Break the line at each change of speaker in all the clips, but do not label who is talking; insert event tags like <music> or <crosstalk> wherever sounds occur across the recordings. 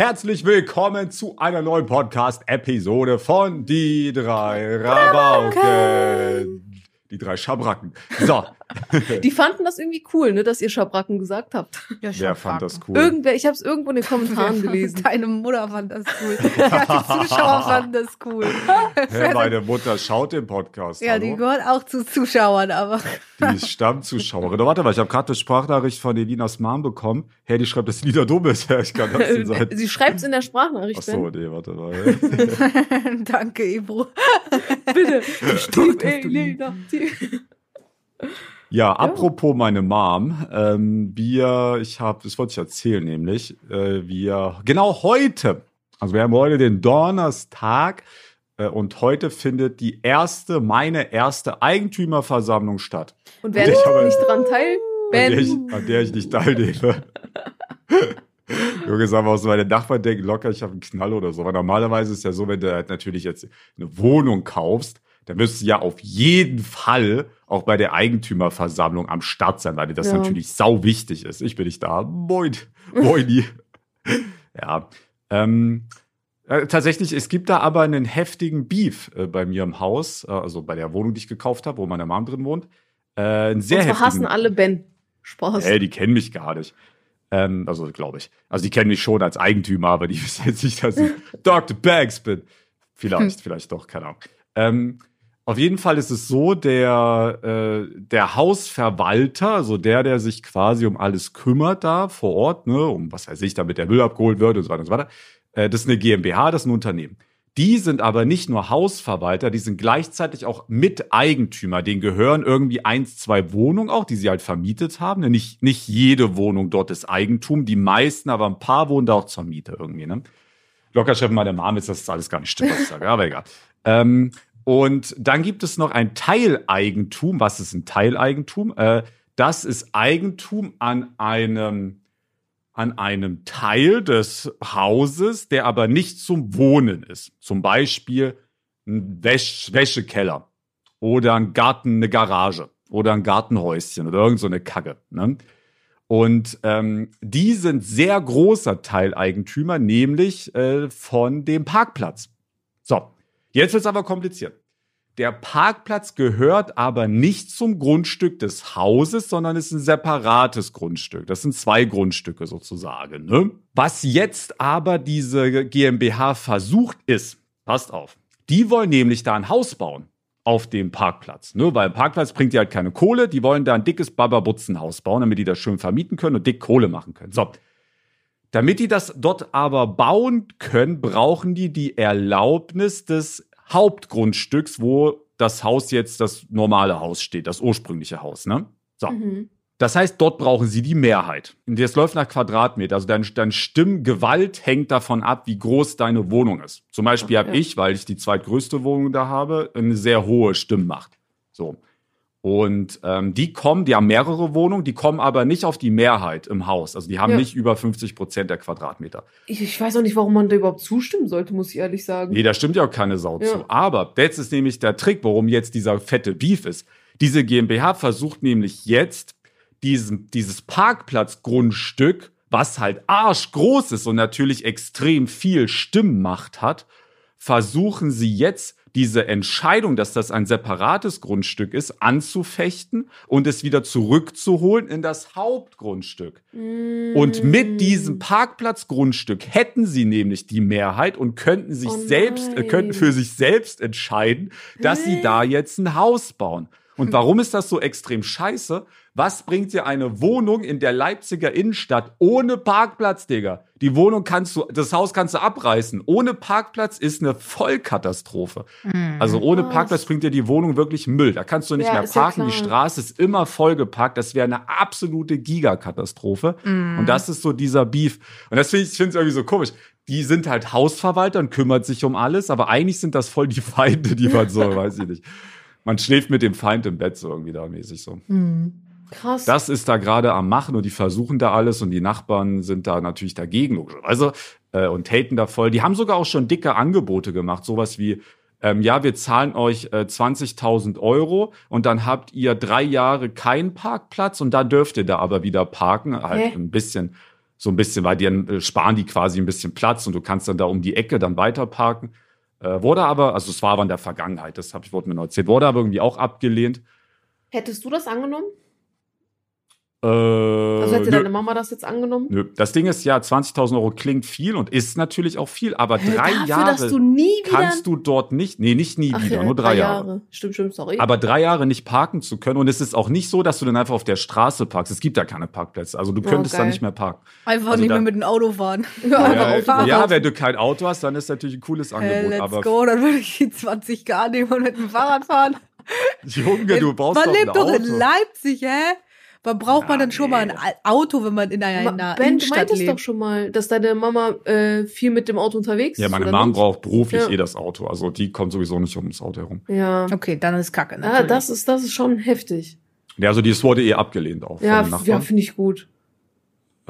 Herzlich willkommen zu einer neuen Podcast-Episode von Die drei Rabauken. Die drei Schabracken. So. <laughs>
Die fanden das irgendwie cool, ne, dass ihr Schabracken gesagt habt.
Ja, Wer fand das cool?
Irgendwer, ich habe es irgendwo in den Kommentaren gelesen.
Deine Mutter fand das cool. Ja, die Zuschauer fanden das cool. <laughs>
Ja, meine Mutter schaut den Podcast.
Ja,
hallo?
die gehört auch zu Zuschauern, aber.
Die ist Stammzuschauerin. Warte mal, ich habe gerade eine Sprachnachricht von Elinas Mom bekommen. Hey, die schreibt, dass Lina dumm ist. Ja, ich kann das nicht sein. <laughs>
Sie schreibt es in der Sprachnachricht.
Ach so, nee, warte mal.
Danke, Ebro.
Bitte.
Stimmt,
Elena.
Ja, apropos meine Mom, ähm, wir, ich habe, das wollte ich erzählen, nämlich, äh, wir, genau heute, also wir haben heute den Donnerstag äh, und heute findet die erste, meine erste Eigentümerversammlung statt.
Und wer
Ich habe-
nicht dran teil,
An der, ich, an der ich nicht teilnehme. Junge, sagen wir aus, meine Nachbarn denken locker, ich habe einen Knall oder so. Aber normalerweise ist es ja so, wenn du halt natürlich jetzt eine Wohnung kaufst, wirst du ja auf jeden Fall auch bei der Eigentümerversammlung am Start sein, weil dir das
Ja.
natürlich sau wichtig ist. Ich bin nicht da. Moin. Moini. <laughs> ja. Ähm, äh, tatsächlich, es gibt da aber einen heftigen Beef äh, bei mir im Haus, äh, also bei der Wohnung, die ich gekauft habe, wo meine Mom drin wohnt. Äh, einen sehr
zwar
heftigen
hassen alle Ben. Spaß.
Ey, die kennen mich gar nicht. Ähm, also glaube ich. Also die kennen mich schon als Eigentümer, aber die <laughs> wissen jetzt nicht, dass ich <laughs> Dr. Banks bin. Vielleicht, vielleicht doch, keine Ahnung. Ähm, auf jeden Fall ist es so, der, äh, der Hausverwalter, also der, der sich quasi um alles kümmert da vor Ort, ne, um was weiß ich, damit der Müll abgeholt wird und so weiter und so weiter, äh, das ist eine GmbH, das ist ein Unternehmen. Die sind aber nicht nur Hausverwalter, die sind gleichzeitig auch Miteigentümer. Denen gehören irgendwie eins, zwei Wohnungen auch, die sie halt vermietet haben. Nicht, nicht jede Wohnung dort ist Eigentum, die meisten, aber ein paar wohnen da auch zur Miete irgendwie. Ne? Lockerchef meiner Mom ist, dass das alles gar nicht stimmt, was ich sage, aber egal. Ähm, und dann gibt es noch ein Teileigentum. Was ist ein Teileigentum? Äh, das ist Eigentum an einem an einem Teil des Hauses, der aber nicht zum Wohnen ist. Zum Beispiel ein Wäsch Wäschekeller oder ein Garten, eine Garage oder ein Gartenhäuschen oder irgend so Kacke. Ne? Und ähm, die sind sehr großer Teileigentümer, nämlich äh, von dem Parkplatz. So, jetzt wird's aber kompliziert. Der Parkplatz gehört aber nicht zum Grundstück des Hauses, sondern ist ein separates Grundstück. Das sind zwei Grundstücke sozusagen. Ne? Was jetzt aber diese GmbH versucht ist, passt auf, die wollen nämlich da ein Haus bauen auf dem Parkplatz. Ne? Weil ein Parkplatz bringt ja halt keine Kohle, die wollen da ein dickes Bababutzenhaus bauen, damit die das schön vermieten können und dick Kohle machen können. So. Damit die das dort aber bauen können, brauchen die die Erlaubnis des Hauptgrundstücks, wo das Haus jetzt das normale Haus steht, das ursprüngliche Haus, ne? So.
Mhm.
Das heißt, dort brauchen sie die Mehrheit. Und das läuft nach Quadratmeter. Also dein, dein Stimmgewalt hängt davon ab, wie groß deine Wohnung ist. Zum Beispiel habe
Ja.
ich, weil ich die zweitgrößte Wohnung da habe, eine sehr hohe Stimmmacht. So. Und ähm, die kommen, die haben mehrere Wohnungen, die kommen aber nicht auf die Mehrheit im Haus. Also die haben
Ja.
nicht über 50 Prozent der Quadratmeter.
Ich, ich weiß auch nicht, warum man da überhaupt zustimmen sollte, muss ich ehrlich sagen.
Nee, da stimmt ja auch keine Sau
Ja.
zu. Aber jetzt ist nämlich der Trick, warum jetzt dieser fette Beef ist. Diese GmbH versucht nämlich jetzt, diesen, dieses Parkplatzgrundstück, was halt arschgroß ist und natürlich extrem viel Stimmmacht hat, versuchen sie jetzt diese Entscheidung, dass das ein separates Grundstück ist, anzufechten und es wieder zurückzuholen in das Hauptgrundstück. Und mit diesem Parkplatzgrundstück hätten sie nämlich die Mehrheit und könnten sich
Oh
selbst, äh, könnten für sich selbst entscheiden, dass sie da jetzt ein Haus bauen. Und <laughs> warum ist das so extrem scheiße? Was bringt dir eine Wohnung in der Leipziger Innenstadt ohne Parkplatz, Digga? Die Wohnung kannst du, das Haus kannst du abreißen. Ohne Parkplatz ist eine Vollkatastrophe. Also ohne
Krass.
Parkplatz bringt dir die Wohnung wirklich Müll. Da kannst du nicht
Ja,
mehr
ist ja
parken. die. Straße ist immer vollgeparkt. Das wäre eine absolute Gigakatastrophe. Und das ist so dieser Beef. Und das finde ich, ich finde es irgendwie so komisch. Die sind halt Hausverwalter und kümmert sich um alles, aber eigentlich sind das voll die Feinde, die man so, <laughs> weiß ich nicht. Man schläft mit dem Feind im Bett so irgendwie da mäßig so.
Krass.
Das ist da gerade am Machen und die versuchen da alles und die Nachbarn sind da natürlich dagegen. logischerweise, äh, und haten da voll. Die haben sogar auch schon dicke Angebote gemacht, sowas wie ähm, ja, wir zahlen euch äh, 20.000 Euro und dann habt ihr drei Jahre keinen Parkplatz und da dürft ihr da aber wieder parken. Halt
Hä?
ein bisschen So ein bisschen, weil die dann äh, sparen die quasi ein bisschen Platz und du kannst dann da um die Ecke dann weiter parken. Äh, wurde aber, also es war aber in der Vergangenheit, das hab ich, wurde mir noch erzählt, wurde aber irgendwie auch abgelehnt.
Hättest du das angenommen?
Äh,
Also hätte
nö.
deine Mama das jetzt angenommen?
Nö. Das Ding ist ja, 20.000 Euro klingt viel und ist natürlich auch viel, aber
Hä,
drei
Dafür,
Jahre
dass du nie wieder.
kannst du dort nicht, nee, nicht nie
Ach
wieder,
ja,
nur drei, Jahre.
Stimmt, stimmt, sorry.
Aber drei Jahre nicht parken zu können und es ist auch nicht so, dass du dann einfach auf der Straße parkst. Es gibt da keine Parkplätze, also du
Oh,
könntest da
geil.
nicht mehr parken.
Einfach
Also
nicht
da-
mehr mit dem Auto fahren. <laughs>
ja, einfach
Ja,
Fahrrad.
ja, wenn du kein Auto hast, dann ist natürlich ein cooles
Äh,
Angebot.
let's
aber
go, dann würde ich die 20k nehmen und mit dem Fahrrad fahren. <laughs>
Junge, du brauchst
man
doch
lebt doch in Leipzig, hä? Man braucht man
Ja,
dann schon mal ein Auto, wenn man in einer, in
Ma-
einer
ben, du
Innenstadt
meintest
lebt.
doch schon mal, dass deine Mama äh, viel mit dem Auto unterwegs ist.
Ja, meine
nicht?
braucht beruflich
Ja.
eh das Auto. Also die kommt sowieso nicht ums Auto herum.
Ja.
Okay, dann ist Kacke.
Ah,
Natürlich.
das ist, das ist schon heftig.
Ja, also das wurde eh abgelehnt auch
Ja, ja finde ich gut.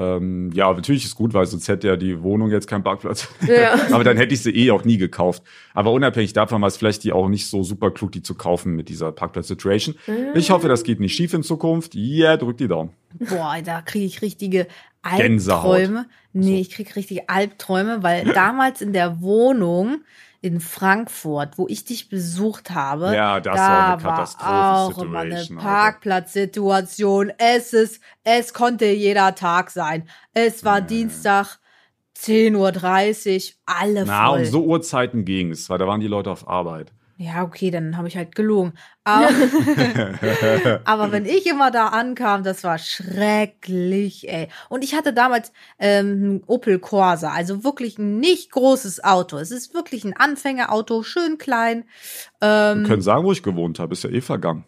Ähm, ja, natürlich ist gut, weil sonst hätte ja die Wohnung jetzt keinen Parkplatz.
Ja. <laughs>
Aber dann hätte ich sie eh auch nie gekauft. Aber unabhängig davon war es vielleicht die auch nicht so super klug, die zu kaufen mit dieser Parkplatz-Situation. Ich hoffe, das geht nicht schief in Zukunft. Ja, yeah, drück die Daumen.
Boah, da kriege ich richtige
Gänsehaut.
Albträume. Nee, ich kriege richtige Albträume, weil damals in der Wohnung in Frankfurt, wo ich dich besucht habe,
Ja, das
da
war eine
war auch immer eine
Katastrophensituation.
Parkplatzsituation. Es ist, es konnte jeder Tag sein. Es war Dienstag, 10.30 Uhr, alle
Na,
voll.
um so Uhrzeiten ging es, weil da waren die Leute auf Arbeit.
Ja, okay, dann habe ich halt gelogen. Aber, <laughs> aber wenn ich immer da ankam, das war schrecklich, ey. Und ich hatte damals ähm, ein Opel Corsa, also wirklich ein nicht großes Auto. Es ist wirklich ein Anfängerauto, schön klein. Ähm,
Wir können sagen, wo ich gewohnt habe, ist ja eh vergangen.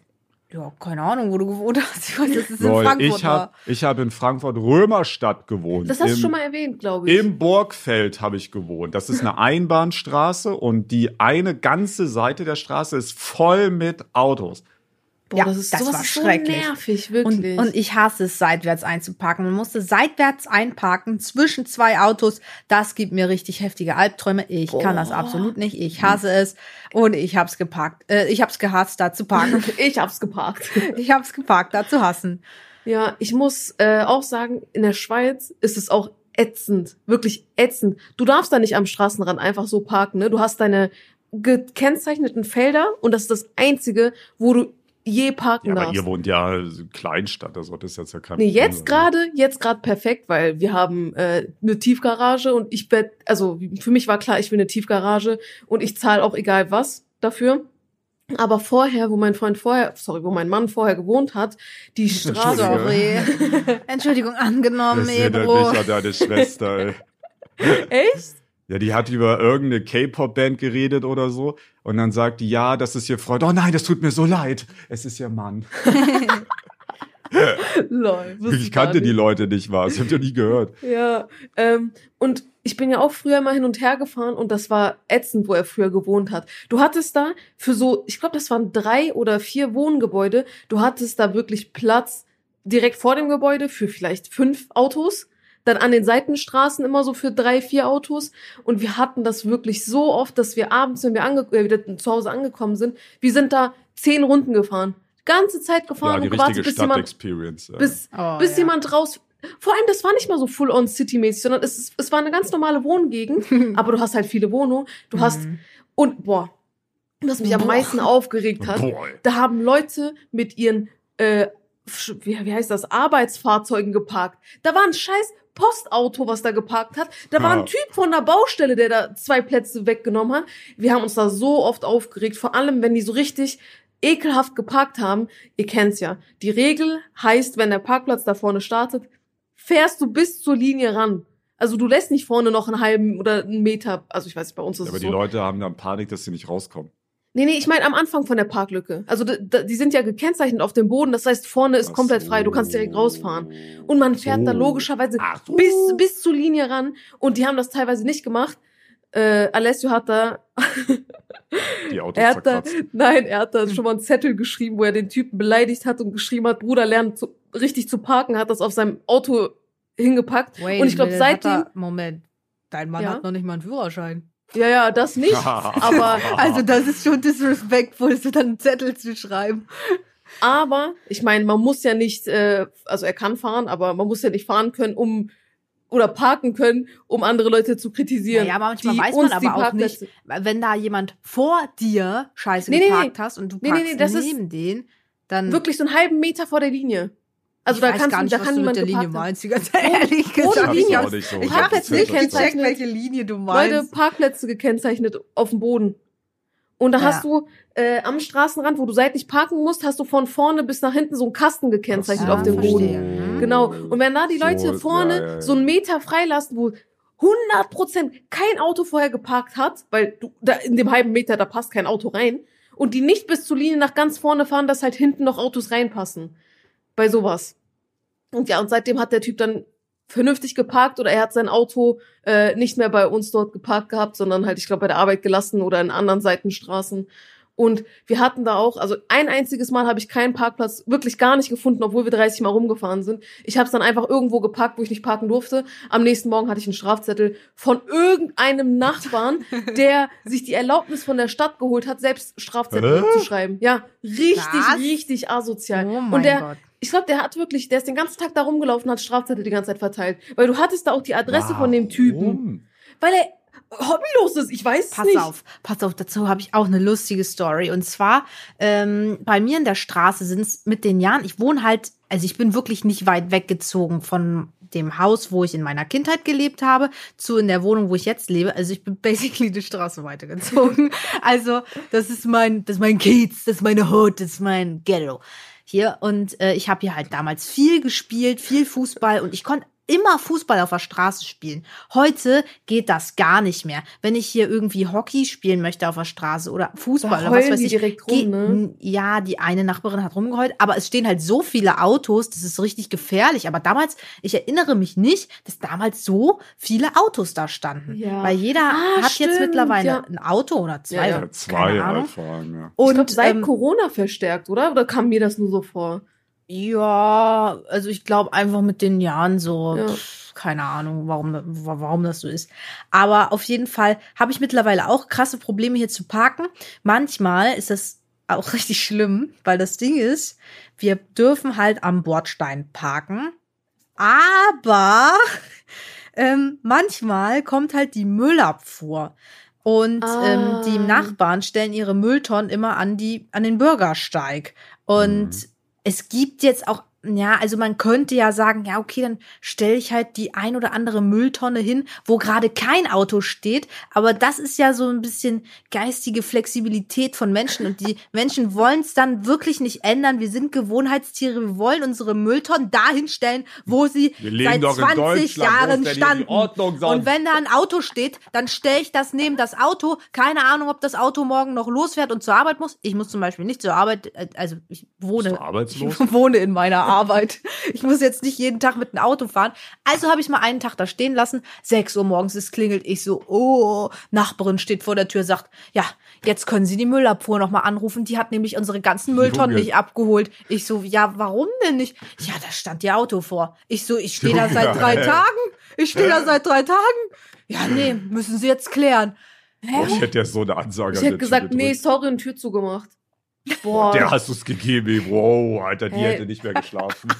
Ja, keine Ahnung, wo du gewohnt hast. Ich weiß, das ist in
Leute,
Frankfurt.
ich habe ich hab in Frankfurt Römerstadt gewohnt.
Das hast
Im-
du schon mal erwähnt, glaube ich.
Im Burgfeld habe ich gewohnt. Das ist eine <laughs> Einbahnstraße und die eine ganze Seite der Straße ist voll mit Autos.
Boah,
Ja,
das ist,
das
sowas
war
ist so
schrecklich.
nervig,
Und,
wirklich.
und ich hasse es, seitwärts einzuparken. Man musste seitwärts einparken zwischen zwei Autos. Das gibt mir richtig heftige Albträume. Ich kann das
Boah.
absolut nicht. Ich hasse es. Und ich hab's geparkt. Äh, ich hab's gehasst, da zu parken. <laughs>
ich hab's geparkt. <laughs>
ich hab's geparkt, da zu hassen.
Ja, ich muss äh, auch sagen, in der Schweiz ist es auch ätzend, wirklich ätzend. Du darfst da nicht am Straßenrand einfach so parken, ne? Du hast deine gekennzeichneten Felder und das ist das einzige, wo du je parken
Ja, aber
darfst.
ihr wohnt ja Kleinstadt, also das ist jetzt ja kein
Nee,
Problem
jetzt
sein.
gerade, jetzt gerade perfekt, weil wir haben äh, eine Tiefgarage und ich werd, also für mich war klar, ich will eine Tiefgarage und ich zahle auch egal was dafür. Aber vorher, wo mein Freund vorher, sorry, wo mein Mann vorher gewohnt hat, die <laughs> Straße.
Sorry. Entschuldigung, angenommen,
Das
Ebro.
mich an deine Schwester, ey. <laughs>
Echt?
Ja, die hat über irgendeine K-Pop-Band geredet oder so. Und dann sagt die, ja, das ist ihr Freund. Oh nein, das tut mir so leid. Es ist ihr Mann. <laughs> <laughs>
Lol.
Ich kannte die. Leute nicht was. Ich habe ja nie gehört. <laughs>
Ja, ähm, und ich bin ja auch früher mal hin und her gefahren und das war ätzend, wo er früher gewohnt hat. Du hattest da für so, ich glaube, das waren drei oder vier Wohngebäude, du hattest da wirklich Platz direkt vor dem Gebäude für vielleicht fünf Autos, dann an den Seitenstraßen immer so für drei, vier Autos und wir hatten das wirklich so oft, dass wir abends, wenn wir ange äh, wieder zu Hause angekommen sind, wir sind da zehn Runden gefahren. Ganze Zeit gefahren
Ja, die
und gewartet, bis jemand
ja.
bis,
Oh,
bis
ja.
jemand raus. Vor allem, das war nicht mal so full-on City-mäßig, sondern es, ist- es war eine ganz normale Wohngegend, <laughs> aber du hast halt viele Wohnungen. Du hast,
Mhm.
und boah, was mich am
Boah.
meisten aufgeregt hat,
Boah.
da haben Leute mit ihren, äh, wie, wie heißt das, Arbeitsfahrzeugen geparkt. Da war ein scheiß Postauto, was da geparkt hat. Da war
Ja.
ein Typ von der Baustelle, der da zwei Plätze weggenommen hat. Wir haben uns da so oft aufgeregt, vor allem, wenn die so richtig ekelhaft geparkt haben. Ihr kennt's ja. Die Regel heißt, wenn der Parkplatz da vorne startet, fährst du bis zur Linie ran. Also du lässt nicht vorne noch einen halben oder einen Meter, also ich weiß nicht, bei uns ist
Aber
es
die
so.
Leute haben dann Panik, dass sie nicht rauskommen.
Nee, nee, ich meine am Anfang von der Parklücke. Also die sind ja gekennzeichnet auf dem Boden, das heißt vorne ist
Ach
komplett
so.
frei, du kannst direkt rausfahren. Und man fährt da
So.
logischerweise
Ach so.
bis, bis zur Linie ran und die haben das teilweise nicht gemacht. Äh, Alessio hat da, <laughs>
Die Autos
er hat da,
zerkratzt.
nein, er hat da <laughs> schon mal einen Zettel geschrieben, wo er den Typen beleidigt hat und geschrieben hat, Bruder, lern zu, richtig zu parken, hat das auf seinem Auto hingepackt.
Wait
und ich glaube, seitdem,
er- Moment, dein Mann
Ja?
hat noch nicht mal einen Führerschein.
Ja, ja, das nicht, <laughs> aber
Also das ist schon disrespectful, so dann einen Zettel zu schreiben.
Aber ich meine, man muss ja nicht, äh, also er kann fahren, aber man muss ja nicht fahren können, um oder parken können, um andere Leute zu kritisieren.
Ja, manchmal
die
weiß man aber auch nicht, wenn da jemand vor dir Scheiße
Nee, nee,
geparkt
nee.
hast und du
Nee, nee,
parkst
nee, das ist
neben den, dann
Wirklich so einen halben Meter vor der Linie. Also
ich
da kannst
gar
du,
nicht,
da
was
kann
du mit der Linie meinst, ganz ehrlich
ohne
gesagt.
Linie.
Ich
so
ich
hab
hab jetzt
nicht
gecheckt,
gekennzeichnet.
welche Linie du
Leute,
meinst.
Parkplätze gekennzeichnet auf dem Boden. Und da
Ja.
hast du äh, am Straßenrand, wo du seitlich parken musst, hast du von vorne bis nach hinten so einen Kasten gekennzeichnet
Ah,
auf dem
verstehe.
Boden.
Mhm.
Genau. Und wenn da die Leute
So,
vorne
ja, ja, ja.
so einen Meter freilassen, wo 100 Prozent kein Auto vorher geparkt hat, weil du, da in dem halben Meter, da passt kein Auto rein, und die nicht bis zur Linie nach ganz vorne fahren, dass halt hinten noch Autos reinpassen. Bei sowas. Und ja, und seitdem hat der Typ dann vernünftig geparkt oder er hat sein Auto äh, nicht mehr bei uns dort geparkt gehabt, sondern halt, ich glaube, bei der Arbeit gelassen oder in anderen Seitenstraßen. Und wir hatten da auch, also ein einziges Mal habe ich keinen Parkplatz wirklich gar nicht gefunden, obwohl wir 30 Mal rumgefahren sind. Ich habe es dann einfach irgendwo geparkt, wo ich nicht parken durfte. Am nächsten Morgen hatte ich einen Strafzettel von irgendeinem Nachbarn, <laughs> der sich die Erlaubnis von der Stadt geholt hat, selbst Strafzettel zu schreiben. Ja, richtig,
Was?
richtig asozial.
Oh mein
Und der,
Gott.
ich glaube, der hat wirklich, der ist den ganzen Tag da rumgelaufen, hat Strafzettel die ganze Zeit verteilt. Weil du hattest da auch die Adresse von dem Typen.
Warum?
Weil er hobbylos ist, ich weiß
Pass
nicht.
auf, pass auf, dazu habe ich auch eine lustige Story. Und zwar, ähm, bei mir in der Straße sind es mit den Jahren, ich wohne halt, also ich bin wirklich nicht weit weggezogen von dem Haus, wo ich in meiner Kindheit gelebt habe, zu in der Wohnung, wo ich jetzt lebe. Also ich bin <laughs> basically die Straße weitergezogen. <laughs> also das ist mein, das ist mein Kiez, das ist meine Hood, das ist mein Ghetto hier. Und äh, ich habe hier halt damals viel gespielt, viel Fußball und ich konnte immer Fußball auf der Straße spielen. Heute geht das gar nicht mehr. Wenn ich hier irgendwie Hockey spielen möchte auf der Straße oder Fußball
Da
oder was weiß
die
ich.
direkt rum, ne?
Ja, die eine Nachbarin hat rumgeheult, aber es stehen halt so viele Autos, das ist richtig gefährlich. Aber damals, ich erinnere mich nicht, dass damals so viele Autos da standen.
Ja.
Weil jeder
Ah,
hat
stimmt,
jetzt mittlerweile
ja.
ein Auto oder zwei.
Ja, ja.
oder
Ja, zwei
keine Ahnung.
halt vor allem, ja.
ich
Und
glaub, seit
ähm,
Corona verstärkt, oder? Oder kam mir das nur so vor?
Ja, also ich glaube einfach mit den Jahren so,
Ja.
pf, keine Ahnung, warum, wa- warum das so ist. Aber auf jeden Fall habe ich mittlerweile auch krasse Probleme hier zu parken. Manchmal ist das auch <laughs> richtig schlimm, weil das Ding ist, wir dürfen halt am Bordstein parken, aber <laughs> ähm, manchmal kommt halt die Müllabfuhr. Und ähm,
Ah.
die Nachbarn stellen ihre Mülltonnen immer an die an den Bürgersteig. Und
Mhm.
Es gibt jetzt auch, ja, also man könnte ja sagen, ja, okay, dann stelle ich halt die ein oder andere Mülltonne hin, wo gerade kein Auto steht. Aber das ist ja so ein bisschen geistige Flexibilität von Menschen. Und die <laughs> Menschen wollen es dann wirklich nicht ändern. Wir sind Gewohnheitstiere. Wir wollen unsere Mülltonnen dahin stellen, wo sie seit
doch in
20
Deutschland. Wo ist
Jahren standen. Und wenn da ein Auto steht, dann stelle ich das neben das Auto. Keine Ahnung, ob das Auto morgen noch losfährt und zur Arbeit muss. Ich muss zum Beispiel nicht zur Arbeit, äh, also ich wohne, ich <laughs> wohne in meiner Arbeit. <laughs> Ich muss jetzt nicht jeden Tag mit einem Auto fahren. Also habe ich mal einen Tag da stehen lassen. 6 Uhr morgens, es klingelt. Ich so, oh, Nachbarin steht vor der Tür, sagt, ja, jetzt können Sie die Müllabfuhr noch mal anrufen. Die hat nämlich unsere ganzen Mülltonnen nicht abgeholt. Ich so, ja, warum denn nicht? Ja, da stand Ihr Auto vor. Ich so, ich stehe da seit drei. <laughs> Tagen. Ich stehe da seit drei Tagen. Ja, nee, müssen Sie jetzt klären.
Boah, ich hätte ja so eine Ansage
Ich hätte gesagt, nee, sorry, und Tür zugemacht. Boah.
Der hast du es gegeben, ey. wow, Alter, die
Hey.
hätte nicht mehr geschlafen.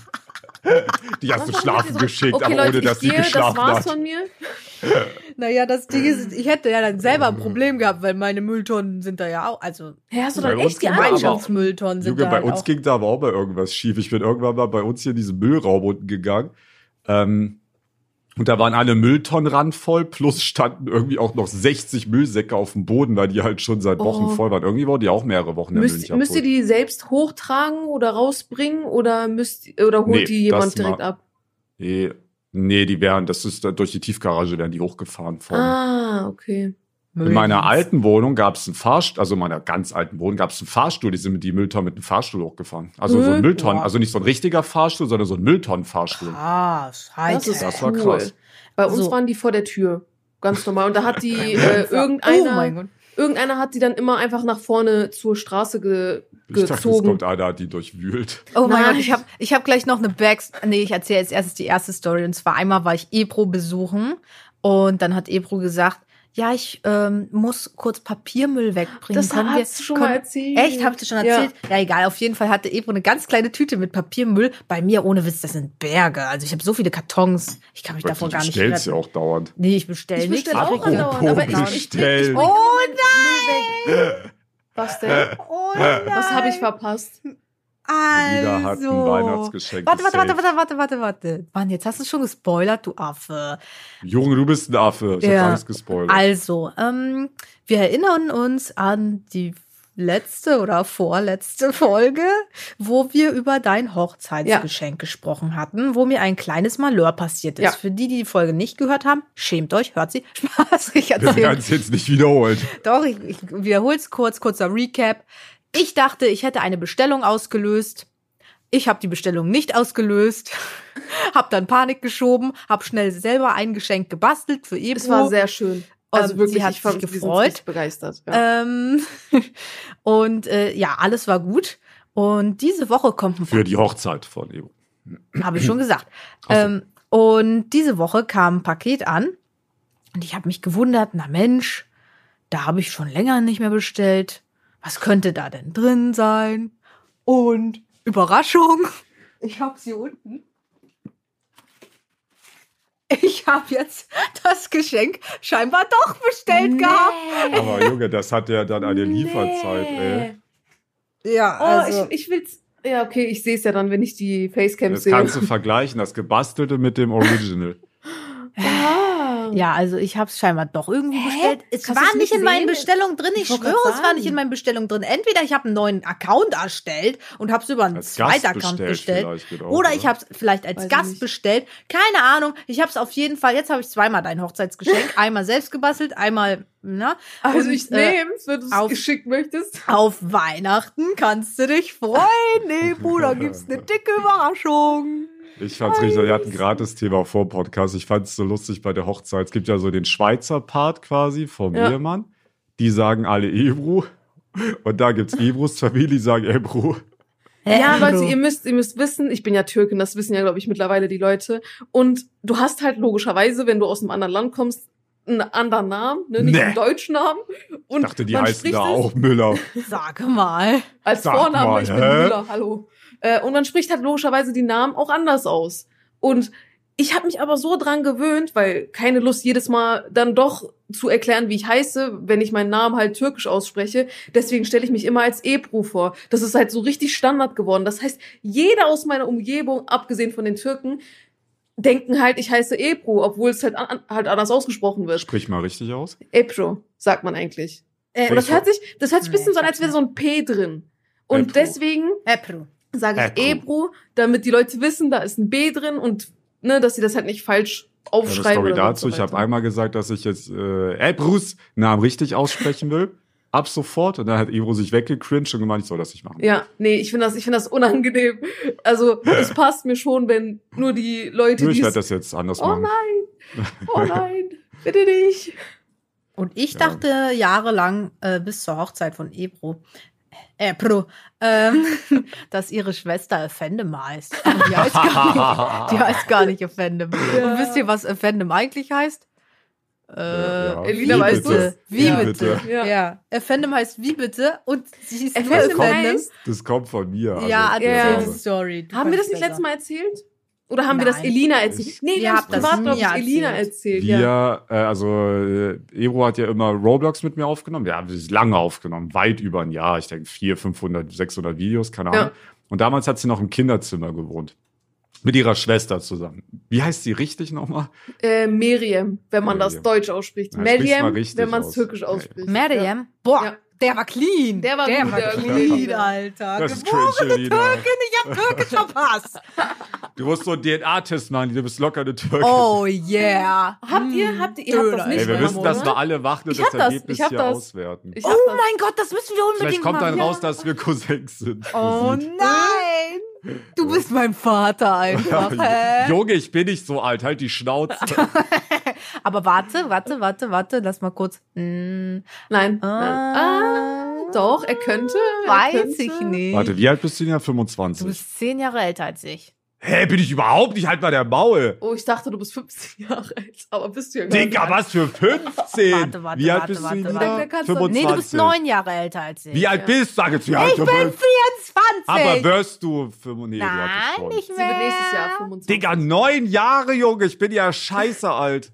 <laughs> die hast du schlafen geschickt,
okay,
aber
Leute,
ohne dass sie geschlafen
das war's
hat.
von mir.
Naja, das Ding ist, ich hätte ja dann selber ein Problem gehabt, weil meine Mülltonnen sind da ja auch, also
Hä, hast du
Bei
dann
uns
echt die?
Gemeinschaftsmülltonnen sind
Junge,
da
bei
halt
uns
auch.
ging da aber auch mal irgendwas schief. Ich bin irgendwann mal bei uns hier in diesen Müllraum unten gegangen. Ähm, und da waren alle Mülltonnen randvoll, plus standen irgendwie auch noch 60 Müllsäcke auf dem Boden, weil die halt schon seit Wochen
Oh.
voll waren. Irgendwie waren die auch mehrere Wochen der Müll
Müsst, müsst ihr die selbst hochtragen oder rausbringen oder müsst oder holt
Nee,
die jemand direkt ab?
Nee, nee, die wären, das ist durch die Tiefgarage werden die hochgefahren von.
Ah, okay.
In meiner alten Wohnung gab es einen Fahrstuhl, also in meiner ganz alten Wohnung gab es einen Fahrstuhl, die sind mit die Mülltonnen mit einem Fahrstuhl hochgefahren. Also so ein
Äh,
Mülltonnen,
boah.
also nicht so ein richtiger Fahrstuhl, sondern so ein Mülltonnenfahrstuhl.
Krass,
Das ist
Das war
cool.
krass.
Bei uns
So.
waren die vor der Tür. Ganz normal. Und da hat die <laughs> äh, irgendeiner,
Oh mein Gott.
irgendeiner hat die dann immer einfach nach vorne zur Straße ge
Ich dachte, es
gezogen.
kommt einer, die durchwühlt.
Oh mein
Nein.
Gott, ich habe ich hab gleich noch eine Bags. Nee, ich erzähle jetzt erstes die erste Story. Und zwar einmal war ich Ebro besuchen und dann hat Ebro gesagt, ja, ich ähm, muss kurz Papiermüll wegbringen.
Das
Können
hast du schon mal erzählt.
Echt? Habt ihr schon
Ja.
erzählt? Ja. egal. Auf jeden Fall hatte Ebro eine ganz kleine Tüte mit Papiermüll. Bei mir, ohne Witz, das sind Berge. Also ich habe so viele Kartons. Ich kann mich davor
du
gar nicht
bestellst ja
retten.
auch dauernd.
Nee, ich bestelle
Ich
nichts.
bestelle auch
ja-
andauernd, aber ich, ich, ich, ich,
Oh
weg. Was denn?
Oh nein.
Was habe ich verpasst?
Wieder hat ein
Also.
Weihnachtsgeschenk.
Warte, warte, warte, warte, warte, warte, warte. Mann, jetzt hast du schon gespoilert, du Affe.
Junge, du bist ein Affe. Ich
Ja.
hab alles gespoilert.
Also, ähm, wir erinnern uns an die letzte oder vorletzte Folge, wo wir über dein Hochzeitsgeschenk gesprochen hatten, wo mir ein kleines Malheur passiert ist.
Ja.
Für die, die die Folge nicht gehört haben, schämt euch, hört sie. <laughs> Spaß, ich
Wir
erzähle.
werden es jetzt nicht wiederholen.
Doch, ich, ich wiederhole es kurz, kurzer Recap. Ich dachte, ich hätte eine Bestellung ausgelöst. Ich habe die Bestellung nicht ausgelöst, <laughs> habe dann Panik geschoben, habe schnell selber ein Geschenk gebastelt für Ebro.
Es war sehr schön. Also
Ähm,
wirklich,
sie hat
ich fand,
sich gefreut.
begeistert. Ja.
Ähm, <laughs> und äh, ja, alles war gut. Und diese Woche kommt ein
Für die Hochzeit von Evo.
habe ich schon gesagt.
So.
Ähm, und diese Woche kam ein Paket an und ich habe mich gewundert, na Mensch, da habe ich schon länger nicht mehr bestellt. Was könnte da denn drin sein? Und Überraschung, ich habe sie unten. Ich habe jetzt das Geschenk scheinbar doch bestellt gehabt.
Aber Junge, das hat ja dann eine Lieferzeit, ey.
Ja,
Oh,
also
ich, ich will's. Ja, okay, ich sehe es ja dann, wenn ich die Facecam
Das
sehe.
kannst du vergleichen, das Gebastelte mit dem Original. <laughs>
Ja, also ich habe es scheinbar doch irgendwie bestellt. Es
Hast
war nicht
nicht
in meinen? Bestellungen drin. Ich,
Ich
schwöre, es war nicht in meinen Bestellungen drin. Entweder ich habe einen neuen Account erstellt und habe es über einen zweiten Account
bestellt auch,
Oder
oder?
ich habe es vielleicht als
Weiß
Gast bestellt. Keine Ahnung. Ich habe es auf jeden Fall. Jetzt habe ich zweimal dein Hochzeitsgeschenk. <laughs> einmal selbst gebastelt, einmal, na.
Also
Und,
ich
äh,
nehme es, wenn du
auf-
es geschickt möchtest. <laughs>
Auf Weihnachten kannst du dich freuen. Nee, Bruder, gibt's eine dicke Überraschung.
Ich fand's richtig, wir hatten gratis Thema vor Podcast. Ich fand's so lustig bei der Hochzeit. Es gibt ja so den Schweizer Part quasi vom
Ja.
Ehemann. Die sagen alle Ebru. Und da gibt's Ebrus Familie, die sagen Ebru.
Ja,
Leute,
ihr müsst, ihr müsst wissen, ich bin ja Türkin, das wissen ja, glaube ich, mittlerweile die Leute. Und du hast halt logischerweise, wenn du aus einem anderen Land kommst, einen anderen Namen, ne? nicht
Nee.
einen deutschen Namen. Und
Ich dachte, die
man
heißen
spricht
da auch Müller.
Sag mal.
Als
Sag
Vorname,
mal,
ich bin? Müller, hallo. Äh, und man spricht halt logischerweise die Namen auch anders aus. Und ich habe mich aber so dran gewöhnt, weil keine Lust jedes Mal dann doch zu erklären, wie ich heiße, wenn ich meinen Namen halt türkisch ausspreche. Deswegen stelle ich mich immer als Ebru vor. Das ist halt so richtig Standard geworden. Das heißt, jeder aus meiner Umgebung, abgesehen von den Türken, denken halt, ich heiße Ebru, obwohl es halt, an, halt anders ausgesprochen wird.
Sprich mal richtig aus.
Ebru, sagt man eigentlich.
Äh,
Und das hört sich, das hört sich ein bisschen so an, als wäre so ein P drin. Und
Ebru.
deswegen
Äpfel.
Sage ich
Ebru.
Ebru, damit die Leute wissen, da ist ein B drin und ne, dass sie das halt nicht falsch aufschreiben.
Story
oder
dazu.
so
Ich habe einmal gesagt, dass ich jetzt äh, Ebrus Namen richtig aussprechen will. <laughs> Ab sofort. Und dann hat Ebru sich weggecringed und gemeint, ich soll das nicht machen.
Ja, nee, ich finde das, ich finde das unangenehm. Also es <laughs> passt mir schon, wenn nur die Leute,
ich werde das jetzt anders
Oh
machen.
nein, oh <laughs> nein, bitte nicht.
Und ich
Ja.
dachte jahrelang äh, bis zur Hochzeit von Ebro, Ebro, ähm, <laughs> dass ihre Schwester Effendem heißt. Die heißt gar nicht, <laughs> die heißt gar nicht Effendem.
Ja.
Und wisst ihr, was Effendem eigentlich heißt? Äh,
Ja, ja.
Elina,
Wie
weißt
bitte?
du's?
Wie
Ja.
bitte?
Ja.
Ja. Effendem heißt wie bitte und sie ist
Effendem heißt-
Das kommt von mir. Also,
Ja,
Ja.
Story. Du
Haben wir das nicht letztes Mal erzählt? Oder haben wir das
Nein.
Elina erzählt? Nee,
Ihr
wir haben
das
privat, glaube ich, Elina
erzählt.
Wir,
ja.
äh, also äh, Ebro hat ja immer Roblox mit mir aufgenommen. Ja, lange aufgenommen, weit über ein Jahr. Ich denke 400, 500, 600 Videos, keine Ahnung.
Ja.
Und damals hat sie noch im Kinderzimmer gewohnt. Mit ihrer Schwester zusammen. Wie heißt sie richtig nochmal?
Äh, Miriam, wenn man das
Miriam.
Deutsch ausspricht.
Ja, richtig
wenn man es
aus.
türkisch ausspricht.
Mariam? Boah,
Ja.
Der war clean.
Der war
der
gut,
war clean,
gut.
Alter.
Das ist
Geborene
cringe, Elina.
Türkin, ich hab Türkisch verpasst.
Du musst so einen DNA-Test machen, du bist locker eine Türkin.
Oh yeah.
Habt ihr,
Mm,
habt ihr, ihr habt das nicht
Ey, wir
mehr,
müssen das
oder?
mal alle machen und
Ich
das
das,
Ergebnis hier
das.
auswerten.
Oh mein Gott, das müssen wir unbedingt
Vielleicht kommt dann
machen.
raus, dass wir Cousins sind.
Oh nein. Du bist mein Vater einfach. <laughs> hä?
Junge, ich bin nicht so alt, halt die Schnauze. <laughs>
Aber warte, warte, warte, warte, lass mal kurz. Mm,
Nein.
Ah.
Ah, doch, er könnte. Er
weiß
könnte.
ich nicht.
Warte, wie alt bist du denn? Ja,
Du
25.
bist zehn Jahre älter als ich.
Hä, bin ich überhaupt nicht? Halt mal der Maul.
Oh, ich dachte, du bist 15 <laughs> Jahre alt, aber bist du ja gar nicht.
Digga, was für 15?
Warte, warte,
Wie alt
warte,
bist
warte,
du
warte.
doch-
25.
Nee, du bist neun Jahre älter als ich.
Wie alt bist du? Sag jetzt, wie alt
Ich
du
bin
bist.
24.
Aber wirst du 25? Nee, du
Nein,
schon.
nicht
Sie
mehr.
wird nächstes Jahr 25.
Digga, neun Jahre, Junge. Ich bin ja scheiße alt.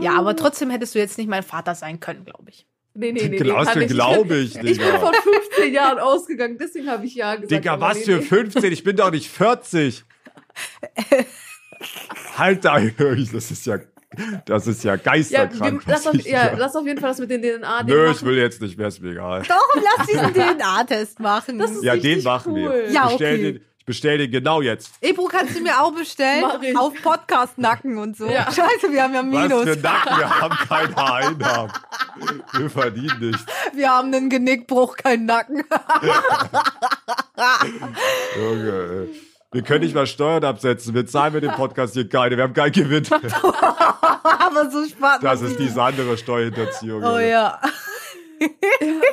Ja, aber trotzdem hättest du jetzt nicht mein Vater sein können, glaube ich.
Nee, nee, nee.
Digga,
nee
was
kann
für
ich.
glaube ich,
Ich bin
Digga.
von 15 Jahren ausgegangen, deswegen habe ich ja gesagt.
Digga, was
nee,
für
nee.
15? Ich bin doch nicht 40. halt da, <laughs> das ist ja, das ist ja
Ja,
geisterkrank.
wir, lass, auf, ja, lass auf jeden Fall das mit den DNA
Nö, ich will jetzt nicht, wär's mir egal.
Doch, lass diesen <laughs> DNA-Test machen.
Das ist
Ja, den machen wir.
cool.
Ich
Ja, okay.
den, ich bestell den genau jetzt.
Ebro, kannst du mir auch bestellen? Auf Podcast-Nacken und so.
Ja.
Scheiße, wir haben ja
Was
Minus.
für Nacken, wir haben keine Einnahmen. Wir verdienen nichts.
Wir haben einen Genickbruch, keinen Nacken.
Junge, wir können nicht mal Steuern absetzen. Wir zahlen mit dem Podcast hier keine. Wir haben keinen Gewinn.
Aber so spannend.
Das ist diese andere Steuerhinterziehung.
Oh ja.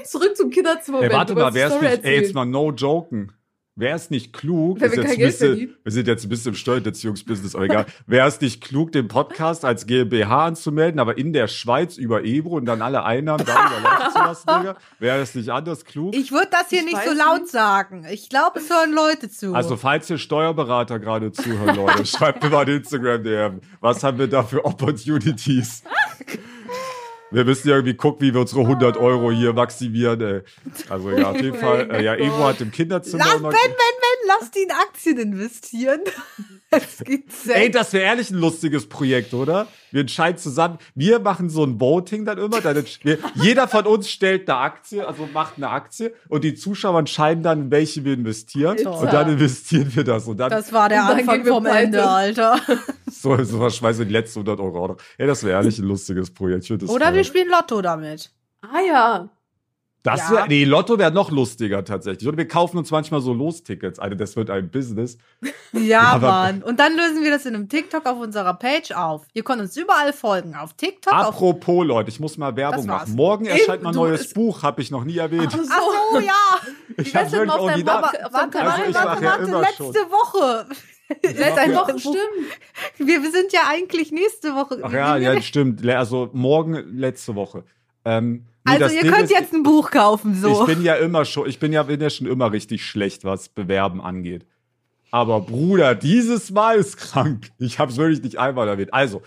Zurück zum Kinderzimmer.
Ey, warte mal, wer ist nicht, ey, jetzt mal no joken. Wer ist nicht klug?
Will
jetzt bisschen, wir sind jetzt ein bisschen im Steuerhinterziehungsbusiness, aber egal. <laughs> Wer ist nicht klug, den Podcast als GmbH anzumelden, aber in der Schweiz über Ebro und dann alle Einnahmen darüber laufen zu lassen, <laughs> Digga? Wer ist nicht anders klug?
Ich würde das hier
Ich
nicht so laut
nicht.
sagen. Ich glaube, es hören Leute zu.
Also, falls hier Steuerberater gerade zuhören, Leute, <laughs> schreibt mir mal Instagram-DM. Was haben wir da für Opportunities? Wir müssen ja irgendwie gucken, wie wir unsere 100 Euro hier maximieren, ey. Also, ja, auf jeden <laughs>
Oh
Fall. Äh, ja. Ebro hat im Kinderzimmer
lass, wenn,
immer-
wenn, wenn, lass die in Aktien investieren. Es geht
Ey, das wäre ehrlich ein lustiges Projekt, oder? Wir entscheiden zusammen, wir machen so ein Voting dann immer. Dann wir, jeder von uns stellt eine Aktie, also macht eine Aktie und die Zuschauer entscheiden dann, in welche wir investieren.
Alter.
Und dann investieren wir das. Und dann
Das war der Anfang vom. Ende, Alter.
so, so was schmeißen wir die letzten 100 Euro auch noch. Ey, das wäre ehrlich ein lustiges Projekt. Das
Oder
toll.
wir spielen Lotto damit.
Ah ja.
Das
Ja.
wär, nee, Lotto wäre noch lustiger tatsächlich. Oder wir kaufen uns manchmal so Lostickets. Alter, das wird ein Business.
Ja, <laughs>
aber-
Mann. Und dann lösen wir das in einem TikTok auf unserer Page auf. Ihr könnt uns überall folgen. Auf TikTok, auf
Apropos, Leute, ich muss mal Werbung machen. Morgen erscheint mein neues
es-
Buch, habe ich noch nie erwähnt.
Ach so.
Ach <laughs> so, ja.
Ich habe wirklich
auf deinem
Warte,
auf
Also
warte, warte,
ja
Letzte
schon.
Woche. Letzte
ja-
Woche.
Doch, stimmt.
Wir, sind ja eigentlich nächste Woche.
Ach ja, ja, stimmt. Also morgen letzte Woche. Ähm, nee,
Also ihr
Ding
könnt
ist,
jetzt ein Buch kaufen, so.
Ich bin ja immer schon, ich bin ja, bin ja schon immer richtig schlecht, was Bewerben angeht. Aber Bruder, dieses Mal ist krank. Ich habe es wirklich nicht einmal erwähnt. Also,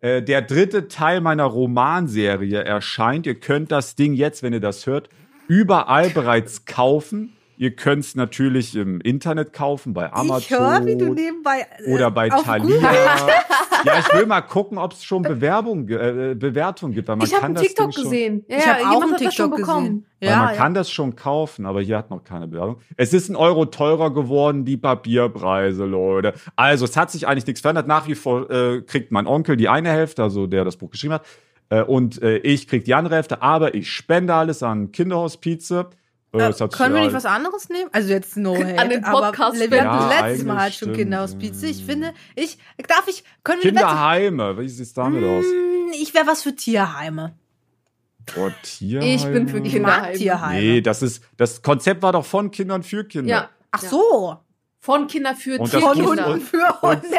äh, der dritte Teil meiner Romanserie erscheint. Ihr könnt das Ding jetzt, wenn ihr das hört, überall bereits kaufen. Ihr könnt es natürlich im Internet kaufen, bei Amazon.
ich höre, wie du nebenbei. äh,
Oder bei Thalia. Ja, ich will mal gucken, ob es schon Bewerbung, äh, Bewertungen gibt. Weil man
Ich habe
kann
einen
das
TikTok
Ding schon,
gesehen. Ja,
Ich
ja,
habe auch
jemand
einen
hat das schon
TikTok
bekommen.
gesehen.
Weil
Ja,
man
ja.
kann das schon kaufen, aber hier hat noch keine Bewerbung. Es ist ein Euro teurer geworden, die Papierpreise, Leute. Also, es hat sich eigentlich nichts verändert. Nach wie vor äh, kriegt mein Onkel die eine Hälfte, also der das Buch geschrieben hat. Äh, und äh, ich krieg die andere Hälfte, aber ich spende alles an Kinderhospize. Äh, es
können wir nicht was anderes nehmen? Also jetzt no hate,
An den
aber
Podcast
wir
spenden.
hatten
Ja,
letztes Mal halt schon
stimmt.
Kinderhospiz. Ich finde, ich darf ich können wir
Kinderheime, wie sieht's damit aus?
Hm, Ich wäre was für Tierheime.
Oh, Tierheime.
Ich bin für
Ich
Kinderheime.
mag Tierheime.
Nee, das ist, das Konzept war doch von Kindern für Kinder.
Ja.
Ach
Ja.
so.
Von Kinder für
Und
Tierkinder.
Hunden für Hunde. <laughs> <laughs>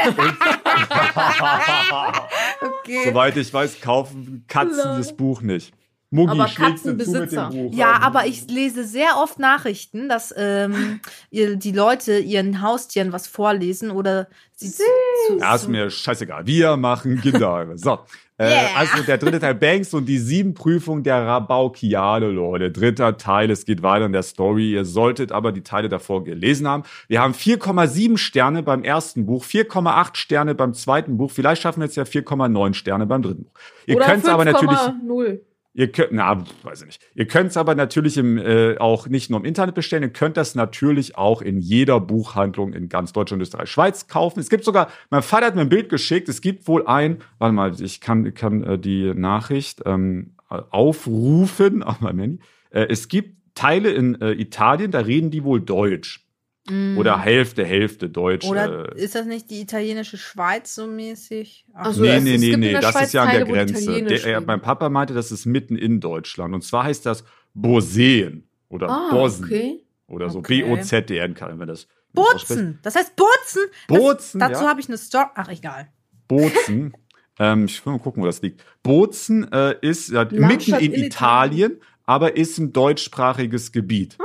okay.
Soweit ich weiß, kaufen Katzen
Lol.
das Buch nicht. Muggi,
Aber Katzenbesitzer.
dem Buch?
Ja, aber ich lese sehr oft Nachrichten, dass ähm, <laughs> die Leute ihren Haustieren was vorlesen oder sie zu, zu,
Ja, ist mir scheißegal. Wir machen Kinderheime. <laughs> So. Äh,
Yeah.
Also der dritte Teil Banks und die sieben Prüfungen der Rabaukiade, Leute. Dritter Teil, es geht weiter in der Story. Ihr solltet aber die Teile davor gelesen haben. Wir haben 4,7 Sterne beim ersten Buch, 4,8 Sterne beim zweiten Buch. Vielleicht schaffen wir jetzt ja 4,9 Sterne beim dritten Buch. Ihr könnt es aber natürlich
5,0.
Ihr könnt, na, weiß ich nicht. Ihr könnt es aber natürlich im, äh, auch nicht nur im Internet bestellen. Ihr könnt das natürlich auch in jeder Buchhandlung in ganz Deutschland, Österreich, Schweiz kaufen. Es gibt sogar, mein Vater hat mir ein Bild geschickt. Es gibt wohl ein, warte mal, ich kann, kann äh, die Nachricht ähm, aufrufen auf meinem Handy. Äh, es gibt Teile in äh, Italien, da reden die wohl Deutsch.
Mm.
Oder Hälfte, Hälfte Deutsch.
Oder
äh,
ist das nicht die italienische Schweiz so mäßig? Ach,
Also
nee, nee, nee, nee, das
Schweiz
ist ja an der
Teile,
Grenze. Der, äh, mein Papa meinte, das ist mitten in Deutschland. Und zwar heißt das Boseen oder
Ah,
Bosen
okay.
oder so.
Okay.
B-O-Z-E-N kann man das
Bozen. Das heißt Bozen.
Bozen,
Das, dazu
ja.
habe ich eine Story. Ach, egal.
Bozen. <laughs> ähm, ich will mal gucken, wo das liegt. Bozen äh, ist ja, mitten in,
in
Italien, aber ist ein deutschsprachiges Gebiet.
Ah,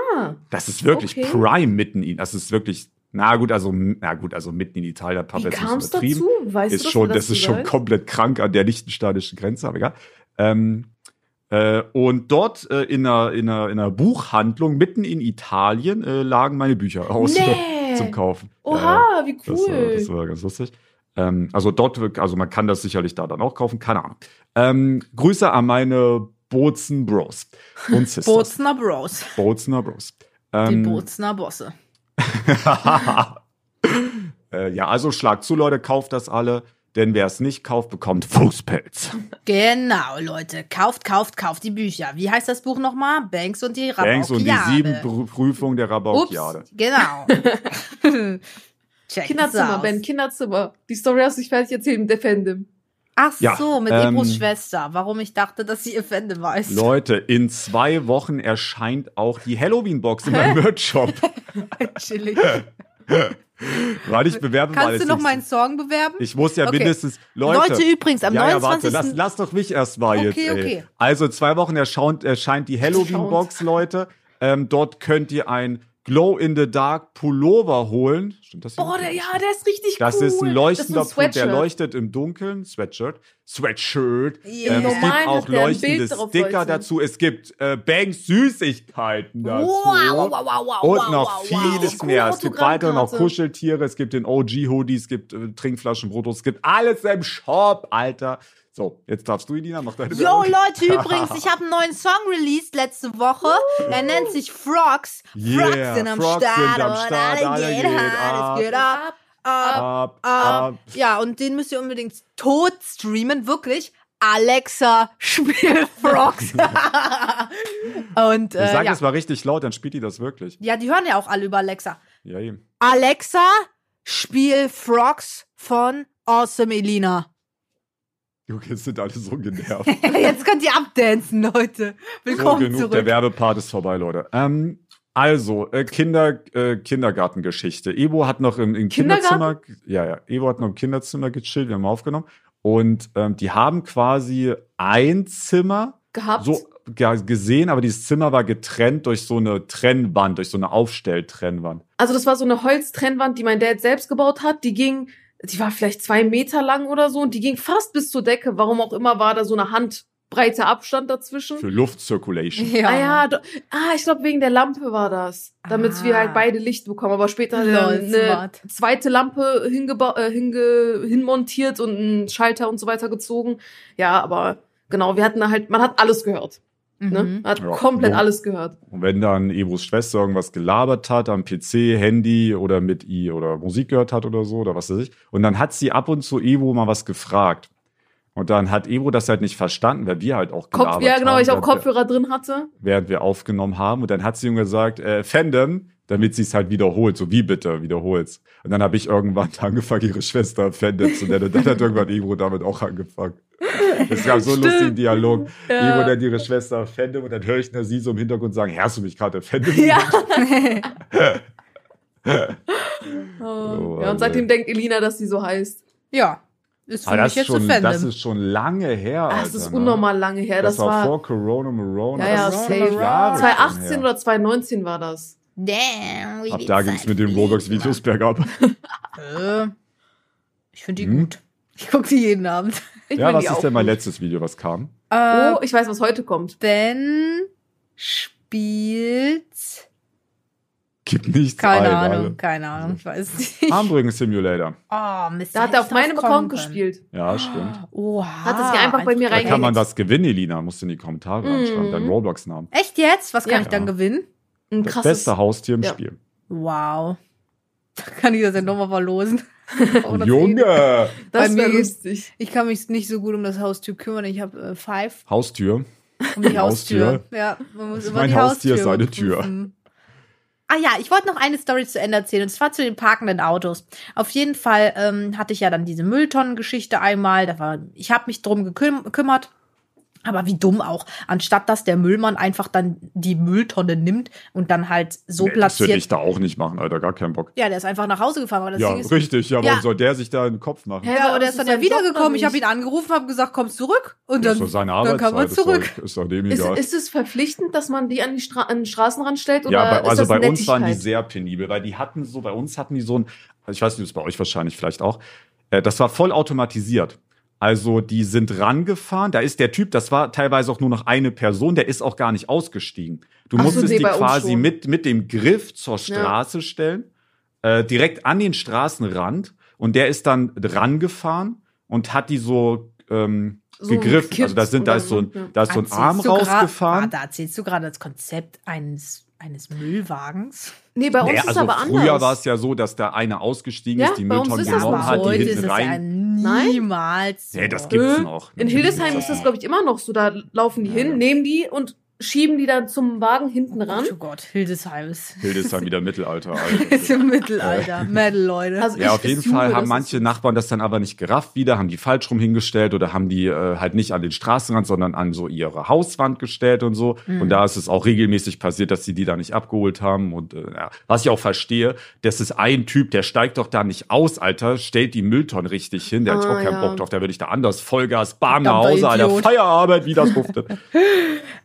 Das ist wirklich
Okay.
prime mitten in. Das ist wirklich. Na gut, also na gut, also mitten in Italien.
Wie
jetzt nicht übertrieben.
dazu? Weißt
ist
du,
schon,
wer
das ist schon komplett krank an der liechtensteinischen Grenze, aber egal. Ähm, äh, und dort äh, in, einer, in, einer, in einer Buchhandlung mitten in Italien äh, lagen meine Bücher aus
Nee. <laughs>
zum Kaufen.
Oha, wie
Das,
cool.
das war ganz lustig. Ähm, also dort, also man kann das sicherlich da dann auch kaufen, keine Ahnung. Ähm, Grüße an meine Bozen Bros und Sisters.
Bozener Bros.
Bozener Bros.
Die
Ähm,
Bozener Bosse. <laughs>
äh, ja, also schlag zu, Leute, kauft das alle, denn wer es nicht kauft, bekommt Fußpelz.
Genau, Leute. Kauft, kauft, kauft die Bücher. Wie heißt das Buch nochmal? Banks und die
Banks und die
Rabaukiade.
sieben Prü- Prüfungen der Rabaukiade.
Ups, genau. <laughs> Check
Kinderzimmer. Ben, Kinderzimmer. Die Story hast du nicht fertig erzählt mit der Fandom.
Ach
Ja,
so, mit
ähm,
Ebros Schwester. Warum ich dachte, dass sie ihr Fandom weiß. <laughs>
Leute, in zwei Wochen erscheint auch die Halloween-Box in meinem <laughs> Merch-Shop.
Chillig.
Warte, ich bewerbe mal.
Kannst du noch meinen Song bewerben?
Ich muss ja
Okay.
mindestens. Leute,
Leute, übrigens, am
ja, ja,
29.
warte, lass, lass doch mich erst mal
Okay,
jetzt. Ey.
okay.
Also in zwei Wochen erscheint, erscheint die Halloween-Box, Leute. Ähm, dort könnt ihr ein Glow-in-the-Dark Pullover holen. Stimmt das?
Oh, der, ja, der ist richtig
Das
cool.
ist ein leuchtender
das ist
Punkt, der leuchtet im Dunkeln. Sweatshirt. Sweatshirt.
Ja.
Ähm, es gibt auch
ein
leuchtende Sticker dazu. Es gibt äh, Banks Süßigkeiten dazu.
Wow, wow, wow, wow,
Und noch
wow,
vieles
wow.
mehr. Es gibt weitere noch. Kuscheltiere, es gibt den OG-Hoodie, es gibt äh, Trinkflaschen, Brotos, es gibt alles im Shop, Alter. So, jetzt darfst du, Edina, mach deine
Yo,
Werbung.
Leute, <laughs> übrigens, ich habe einen neuen Song released letzte Woche. Er nennt sich Frogs.
Yeah,
Frogs sind am
Frogs
Start.
sind am
und
Start, alle
Alle
geht
geht geht ab, ab,
Ab,
ab.
ab.
Ja, und den müsst ihr unbedingt tot streamen, wirklich. Alexa, spiel <laughs> Frogs. und
Ich
äh,
sag
ja.
das mal richtig laut, dann spielt die das wirklich.
ja, die hören ja auch alle über Alexa.
Ja, eben.
Alexa, spiel Frogs von Awesome Elina.
Junge, jetzt sind alle so <laughs> genervt.
Jetzt könnt ihr abdancen, Leute.
So,
Willkommen
genug,
zurück.
der Werbepart ist vorbei, Leute. Ähm, also, äh, Kinder, äh, Kindergartengeschichte. Ebo hat noch im, im? Kinderzimmer, ja, ja, Ebo hat noch im Kinderzimmer gechillt, wir haben aufgenommen. Und ähm, die haben quasi ein Zimmer
Gehabt.
so ja, gesehen, aber dieses Zimmer war getrennt durch so eine Trennwand, durch so eine Aufstelltrennwand.
Also das war so eine Holztrennwand, die mein Dad selbst gebaut hat. Die ging, die war vielleicht zwei Meter lang oder so und die ging fast bis zur Decke. Warum auch immer war da so eine handbreite Abstand dazwischen.
Für Luftcirculation.
Ja.
Ah ja, do, ah, ich glaube wegen der Lampe war das, damit
Ah.
wir halt beide Licht bekommen. Aber später hat er eine
smart.
zweite Lampe hingeba äh, hinge hinmontiert und einen Schalter und so weiter gezogen. Ja, aber genau, wir hatten da halt, man hat alles gehört. Ne?
Mhm.
Man hat
Ja,
komplett
so.
alles gehört.
Und wenn dann Ebos Schwester irgendwas gelabert hat am PC, Handy oder mit i oder Musik gehört hat oder so oder was weiß ich, und dann hat sie ab und zu Evo mal was gefragt. Und dann hat Evo das halt nicht verstanden, weil wir halt auch
Kopf, ja, genau,
haben,
ich auch
während wir-
Kopfhörer drin hatte.
während wir aufgenommen haben. Und dann hat sie ihm gesagt, äh, Fandom, damit sie es halt wiederholt. So, wie bitte, wiederhol's. Und dann habe ich irgendwann <laughs> angefangen, ihre Schwester Fandom zu nennen. Und dann hat irgendwann Ebro damit auch angefangen. Es gab so einen
Stimmt.
lustigen Dialog.
Ja.
Ebro nennt ihre Schwester Fandom und dann höre ich nur sie so im Hintergrund sagen, hast du mich gerade Fandom?
Ja. <laughs> <laughs>
Oh,
oh, ja, und seitdem denkt Elina, dass sie so heißt.
Ja. Ist für
Aber
mich
das ist,
jetzt
schon,
ein
das ist schon lange her, Alter.
Ah, das ist
ne?
unnormal lange her.
Das,
Das,
war,
war
vor Corona Morona.
Ja, ja,
das ist
safe.
Jahre schon
2018
her.
oder 2019 war das.
Damn, wie
Ab da ging es mit den Roblox-Videos <laughs> bergab.
Äh, ich finde die
Hm?
gut. Ich gucke die jeden Abend. <laughs>
Ich
Ja, was ist denn mein
gut.
letztes Video, was kam?
Äh,
Oh, ich weiß, was heute kommt.
Ben spielt.
Gibt nichts
Keine
ein,
Ahnung,
alle.
keine Ahnung, ich weiß nicht.
Armbringen Simulator.
Oh, Mist.
Da hat er auf meinem Account gespielt.
Ja, stimmt.
Oha.
Hat er sich einfach bei mir
Da
rein-
kann man
Reingehängt.
was gewinnen, Elina. Musst du in die Kommentare
Mhm.
reinschreiben. Dein Roblox-Namen.
Echt jetzt? Was kann
Ja.
ich dann
Ja.
gewinnen?
Ein
Das
krasses.
beste Haustier im
Ja.
Spiel.
Wow. Kann ich das ja nochmal verlosen? <laughs>
Junge!
Das
mir
wäre lustig.
Ich kann mich nicht so gut um das Haustür kümmern. Ich habe äh, Five
Haustür.
um die
Haustür.
Haustür. Ja, man muss über
Mein
die
Haustier ist
Haustür
eine Tür.
Ah ja, ich wollte noch eine Story zu Ende erzählen, und zwar zu den parkenden Autos. Auf jeden Fall ähm, hatte ich ja dann diese Mülltonnengeschichte einmal. Da war, ich habe mich drum geküm gekümmert. Aber wie dumm auch. Anstatt dass der Müllmann einfach dann die Mülltonne nimmt und dann halt so
Nee, das würde
platziert.
ich da auch nicht machen, Alter, gar keinen Bock.
ja, der ist einfach nach Hause gefahren. Aber das
Ja,
Ding ist,
richtig, ja,
Ja.
warum soll der sich da in den Kopf machen?
Ja, und er ist dann
ist
ja wiedergekommen. Ich habe ihn angerufen, habe gesagt, kommst zurück. Und
Das
dann,
ist doch seine
dann
Arbeitszeit.
kann man
ist doch-
zurück.
Ist doch dem
Ist,
egal.
ist es verpflichtend, dass man die an, die Stra an den Straßenrand stellt? Oder
ja, bei,
ist
also
das
bei uns waren die sehr penibel, weil die hatten so, bei uns hatten die so ein, ich weiß nicht, ist bei euch wahrscheinlich vielleicht auch, äh, das war voll automatisiert. Also die sind rangefahren, da ist der Typ, das war teilweise auch nur noch eine Person, der ist auch gar nicht ausgestiegen. Du
Ach so,
musstest
nee,
die quasi mit, mit dem Griff zur
Ja.
Straße stellen, äh, direkt an den Straßenrand und der ist dann rangefahren und hat die so, ähm,
So
gegriffen.
gekippt
Also da sind, da ist so ein, da ist so ein Arm rausgefahren.
Ah, da erzählst du gerade das Konzept eines, eines Müllwagens.
Nee, bei uns
Naja,
ist
also
aber
früher
anders.
war es ja so, dass da einer ausgestiegen
Ja,
ist, die Mülltonnen
ist das
genommen hat, die
heute ist
hinten
es ja
rein.
niemals so.
Nee, das gibt's
Äh,
noch.
In Hildesheim ist das, glaube ich, immer noch so. Da laufen die hin, nehmen die und schieben die dann zum Wagen hinten ran.
Oh Gott, Hildesheim ist,
Hildesheim wieder Mittelalter. <laughs>
ist
Alter.
im Mittelalter. Metal, Leute.
Also
Ja,
ich
auf jeden Fall haben manche
ist.
Nachbarn das dann aber nicht gerafft wieder, haben die falsch rum hingestellt oder haben die äh, halt nicht an den Straßenrand, sondern an so ihre Hauswand gestellt und so.
Mhm.
Und da ist es auch regelmäßig passiert, dass sie die da nicht abgeholt haben. Und äh, ja, was ich auch verstehe, das ist ein Typ, der steigt doch da nicht aus, Alter, stellt die Mülltonnen richtig hin. Der hat
Ah,
auch keinen
ja.
Bock drauf, da würde ich da anders Vollgas, bam, nach Hause, Alter. Feierabend, wie das duftet. <laughs>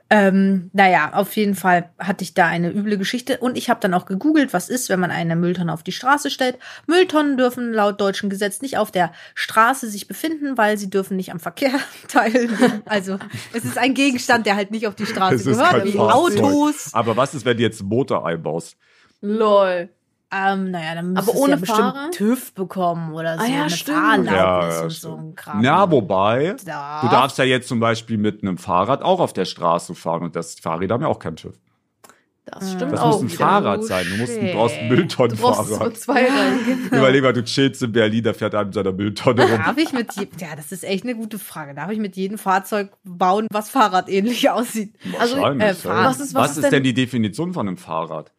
Ähm, naja, auf jeden Fall hatte ich da eine üble Geschichte und ich habe dann auch gegoogelt, was ist, wenn man eine Mülltonne auf die Straße stellt. Mülltonnen dürfen laut deutschem Gesetz nicht auf der Straße sich befinden, weil sie dürfen nicht am Verkehr <laughs> teilnehmen. Also es ist ein Gegenstand, der halt nicht auf die Straße gehört, wie
Fahrzeug.
Autos.
Aber was ist, wenn du jetzt einen Motor einbaust?
Lol.
Ähm, naja, dann
Aber
müsstest du
ohne
ja bestimmt
Fahrer?
TÜV bekommen oder so,
Ah ja,
eine
stimmt.
Fahrerlaubnis
Ja, ja,
und
stimmt.
so ein Kram.
Na, wobei,
Ja.
du darfst ja jetzt zum Beispiel mit einem Fahrrad auch auf der Straße fahren und das Fahrräder haben ja auch keinen TÜV.
Das stimmt
Das
auch.
muss ein. Fahrrad sein. Du musst, du brauchst ein
Du brauchst so
Mülltonnenfahrrad.
zwei rein.
Überleg mal, du chillst in Berlin, da fährt einer mit seiner Mülltonne rum.
Darf ich mit je- ja, das ist echt eine gute Frage. Darf ich mit jedem Fahrzeug bauen, was fahrradähnlich <laughs> aussieht?
Also,
Wahrscheinlich,
äh,
ja.
Fahrrad.
Was ist- was ist
ist
denn-
denn die Definition von einem Fahrrad?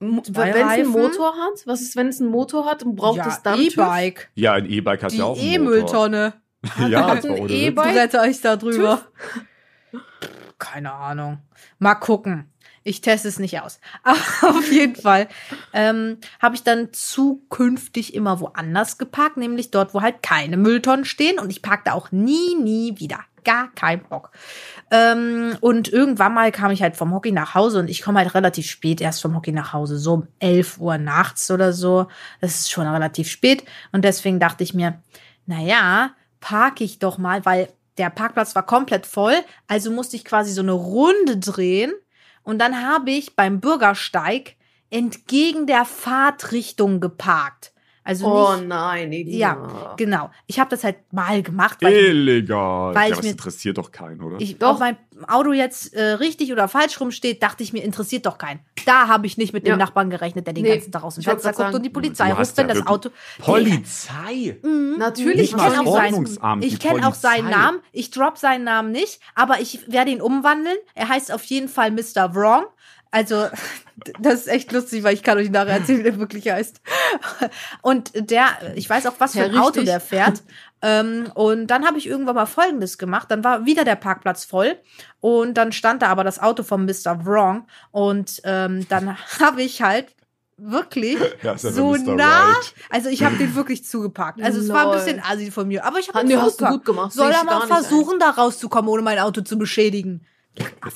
Wenn es einen? Motor hat, was ist, wenn es einen Motor hat, braucht
ja,
es dann TÜV?
E-Bike.
Ja, ein E-Bike hat
Die
ja auch einen Motor.
E-Mülltonne. <laughs>
Ja,
hat ein
ohne
E-Bike?
Witz.
Brette euch da drüber. Keine Ahnung. Mal gucken. Ich teste es nicht aus. Aber <laughs> auf jeden Fall ähm, habe ich dann zukünftig immer woanders geparkt, nämlich dort, wo halt keine Mülltonnen stehen. Und ich parkte auch nie, nie wieder. Gar kein Bock. Ähm, und irgendwann mal kam ich halt vom Hockey nach Hause und ich komme halt relativ spät erst vom Hockey nach Hause, so um 11 Uhr nachts oder so. Das ist schon relativ spät. Und deswegen dachte ich mir, naja, parke ich doch mal, weil der Parkplatz war komplett voll. Also musste ich quasi so eine Runde drehen. Und dann habe ich beim Bürgersteig entgegen der Fahrtrichtung geparkt. Also
Oh
nicht,
nein, Elina.
ja, genau. Ich habe das halt mal gemacht, weil ich
Illegal.
Weil
ja,
ich
das
mir-
interessiert doch keinen, oder?
ich,
Doch.
ob mein Auto jetzt äh, richtig oder falsch rumsteht, dachte ich mir, interessiert doch keinen. Da habe ich nicht mit dem
Ja.
Nachbarn gerechnet, der den
Nee,
ganzen Tag aus dem
ich
Fenster guckt und die Polizei ruft, wenn
ja
das Auto.
Polizei?
Natürlich.
Ich kenne auch seinen, ich kenn auch seinen. Namen. Ich drop seinen Namen nicht, aber ich werde ihn umwandeln. Er heißt auf jeden Fall Mr. Wrong. Also, das ist echt lustig, weil ich kann euch nachher erzählen, wie der wirklich heißt. Und der, ich weiß auch, was für
Ja,
ein Auto
richtig.
der fährt. ähm, und dann habe ich irgendwann mal Folgendes gemacht. Dann war wieder der Parkplatz voll. Und dann stand da aber das Auto von Mr. Wrong. Und ähm, dann habe ich halt wirklich
Ja, ist ja
so
Mr.
nah.
Right.
Also ich habe den wirklich zugeparkt. Also es war ein
Lol.
bisschen assi von mir, aber ich habe
nee, hast du
zugeparkt.
gut gemacht.
Soll er mal
nicht ein.
versuchen, da rauszukommen, ohne mein Auto zu beschädigen?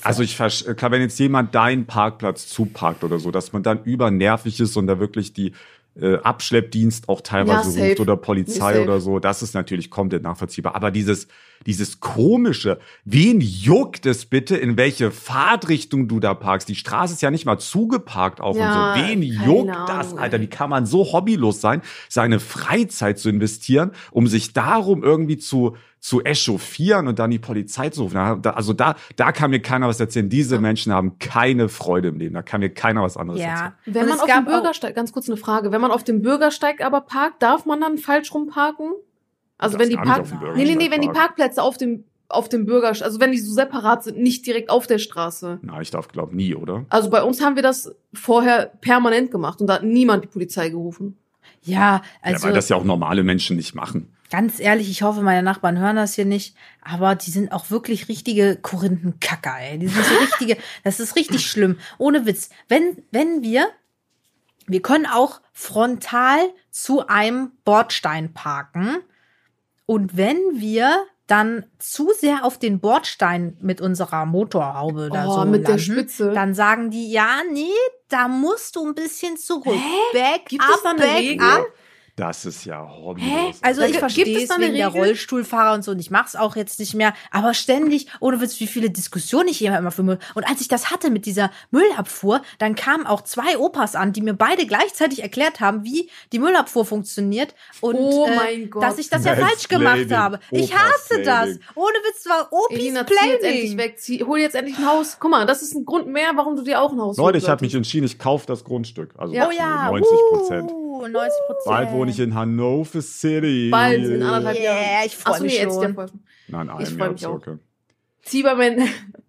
Also ich klar, wenn jetzt jemand deinen Parkplatz zuparkt oder so, dass man dann übernervig ist und da wirklich die äh, Abschleppdienst auch
Ja,
teilweise
safe.
ruft oder Polizei oder so, das ist natürlich komplett nachvollziehbar. Aber dieses, dieses komische, wen juckt es bitte, in welche Fahrtrichtung du da parkst? Die Straße ist ja nicht mal zugeparkt auch
Ja,
und so. Wen juckt
Ahnung,
das. Alter? Wie kann man so hobbylos sein, seine Freizeit zu investieren, um sich darum irgendwie zu zu echauffieren und dann die Polizei zu rufen. Also da, da kann mir keiner was erzählen. Diese Menschen haben keine Freude im Leben. Da kann mir keiner was anderes erzählen.
Ja.
Wenn
Und
man
es
auf
gab
dem Bürgersteig, ganz kurz eine Frage, wenn man auf dem Bürgersteig aber parkt, darf man dann falsch rumparken? Also wenn die Park Nee, nee, nee, wenn die. Parkplätze auf dem auf dem Bürgersteig, also wenn die so separat sind, nicht direkt auf der Straße.
Na, ich darf glaub nie, oder?
Also bei uns haben wir das vorher permanent gemacht und da hat niemand die Polizei gerufen.
Ja,
ja,
also
weil das ja auch normale Menschen nicht machen.
Ganz ehrlich, ich hoffe, meine Nachbarn hören das hier nicht, aber die sind auch wirklich richtige Korinthenkacker, ey. Die sind so <laughs> richtige, das ist richtig schlimm. Ohne Witz. Wenn, wenn wir, wir können auch frontal zu einem Bordstein parken und wenn wir dann zu sehr auf den Bordstein mit unserer Motorhaube da
Oh,
so
mit der
landen,
Spitze.
dann sagen die, ja, nee, da musst du ein bisschen zurück.
Hä?
Back
Gibt
up, back
Regel?
up.
Das ist ja horrend.
Also ich verstehe
es
wegen der? Rollstuhlfahrer und so und ich mache es auch jetzt nicht mehr, aber ständig, ohne Witz, wie viele Diskussionen ich hier immer für Müll. Und als ich das hatte mit dieser Müllabfuhr, dann kamen auch zwei Opas an, die mir beide gleichzeitig erklärt haben, wie die Müllabfuhr funktioniert und
Oh
äh, dass ich das ja falsch gemacht habe. Ich
Opas
hasse das.
Planning.
Ohne Witz war Opis
Elina, zieh jetzt endlich
Planning.
weg. Zieh, hol jetzt endlich ein Haus. Guck mal, das ist ein Grund mehr, warum du dir auch ein Haus
Leute,
holen
ich habe mich entschieden, ich kaufe das Grundstück. Also
Ja.
Oh ja,
90 Prozent.
uh, 90 Prozent.
Bald wohne ich in Hannover City.
Bald, in anderthalb
Yeah,
Jahren.
ich freu
Achso,
mich
nee, jetzt
schon.
Folge.
Nein,
Ich
ein
freu
Jahr
mich auch.
circa.
Zieh bei, mein,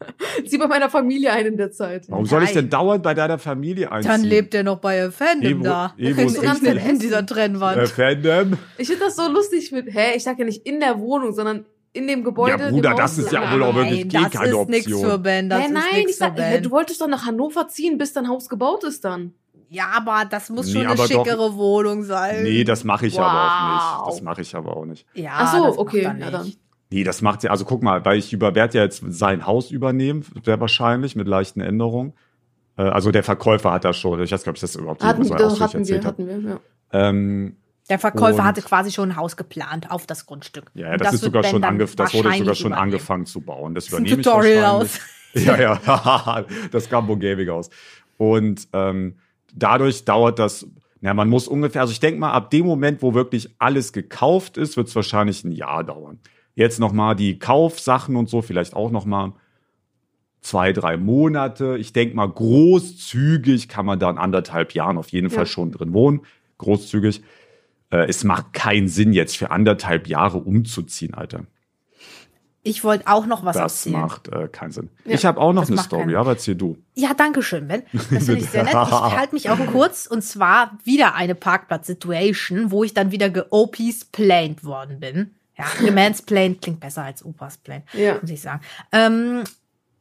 <laughs> zieh bei meiner Familie ein in der Zeit.
Warum soll ich
Nein.
denn dauernd bei deiner Familie einziehen?
Dann lebt er noch bei Fandom
Evo-
da.
Evo ist
in,
richtig-
in dieser Trennwand.
äh, Fandom?
Ich finde das so lustig mit, hä, ich sag ja nicht in der Wohnung, sondern in dem Gebäude.
Ja, Bruder, das ist ja wohl auch wirklich
Nein,
eh
das
keine
ist nichts
Option.
für Ben. Das ist
nein,
nichts
ich sag,
für Ben.
du wolltest doch nach Hannover ziehen, bis dein Haus gebaut ist dann.
Ja, aber das muss
Nee,
schon eine
aber doch-
schickere Wohnung sein.
Nee, das mache ich aber auch nicht.
Wow.
Das mache ich aber auch nicht.
ja,
Ach so,
das macht
okay,
er
ja
nicht.
dann.
Nee, das macht sie. Also guck mal, weil ich über werde ja jetzt sein Haus übernehmen, sehr wahrscheinlich mit leichten Änderungen. Äh, Also der Verkäufer hat das schon. Ich weiß gar nicht, ob ich das überhaupt
Hatten,
so
das
ausführlich
hatten wir, hatten wir, ja.
Ähm,
Der Verkäufer
Und-
hatte quasi schon ein Haus geplant auf das Grundstück.
ja,
Und
das, ist sogar schon
dann
angef das wurde sogar schon
übernehmen.
angefangen zu bauen. Das
Das ist ein
übernehme ich
Tutorial
wahrscheinlich. <laughs> Ja, ja, das Gambo Gaming aus. Und ähm, dadurch dauert das, na, man muss ungefähr, also ich denke mal, ab dem Moment, wo wirklich alles gekauft ist, wird es wahrscheinlich ein Jahr dauern. Jetzt nochmal die Kaufsachen und so, vielleicht auch nochmal zwei, drei Monate. Ich denke mal, großzügig kann man da in anderthalb Jahren auf jeden
Ja.
Fall schon drin wohnen. Großzügig. Äh, es macht keinen Sinn, jetzt für anderthalb Jahre umzuziehen, Alter.
Ich wollte auch noch was
Das
erzählen.
macht äh, keinen Sinn.
Ja,
ich habe auch noch
das
eine Story,
keinen-
aber erzähl du.
Ja, danke schön, Ben. <laughs> Das finde ich sehr nett. Ich <laughs> halte mich auch kurz und zwar wieder eine Parkplatz-Situation, wo ich dann wieder ge-OPs-planed worden bin. Ja, <laughs> gemansplained klingt besser als Opas plain,
Ja.
muss ich sagen. Ähm,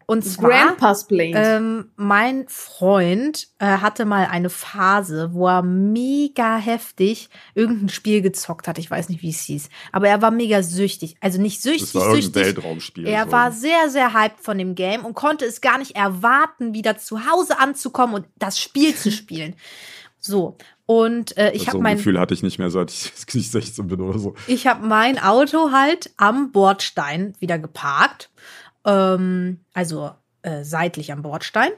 und zwar,
Grandpa's Plane.
ähm, mein Freund äh, hatte mal eine Phase, wo er mega heftig irgendein Spiel gezockt hat. Ich weiß nicht, wie es hieß. Aber er war mega süchtig. Also nicht süchtig,
Das war irgendein
süchtig.
Weltraumspiel.
Er
so.
war sehr, sehr hyped von dem Game und konnte es gar nicht erwarten, wieder zu Hause anzukommen und das Spiel zu <laughs> spielen. So. Und äh, ich
so
habe
ein
mein,
Gefühl hatte ich nicht mehr, seit ich nicht 16 bin oder so.
ich habe mein Auto halt am Bordstein wieder geparkt. Ähm, also äh, seitlich am Bordstein.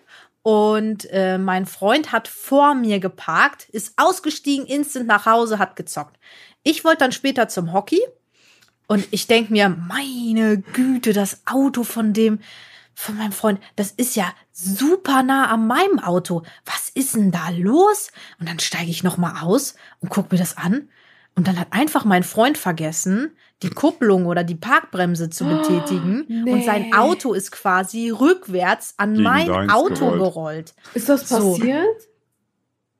Und äh, mein Freund hat vor mir geparkt, ist ausgestiegen, instant nach Hause, hat gezockt. Ich wollte dann später zum Hockey und ich denk mir, meine Güte, das Auto von dem, von meinem Freund, das ist ja super nah an meinem Auto. Was ist denn da los? Und dann steige ich noch mal aus und guck mir das an. Und dann hat einfach mein Freund vergessen, die Kupplung oder die Parkbremse zu betätigen.
nee.
Und sein Auto ist quasi rückwärts an
Gegen
mein Auto
gerollt.
gerollt.
ist das
so.
passiert?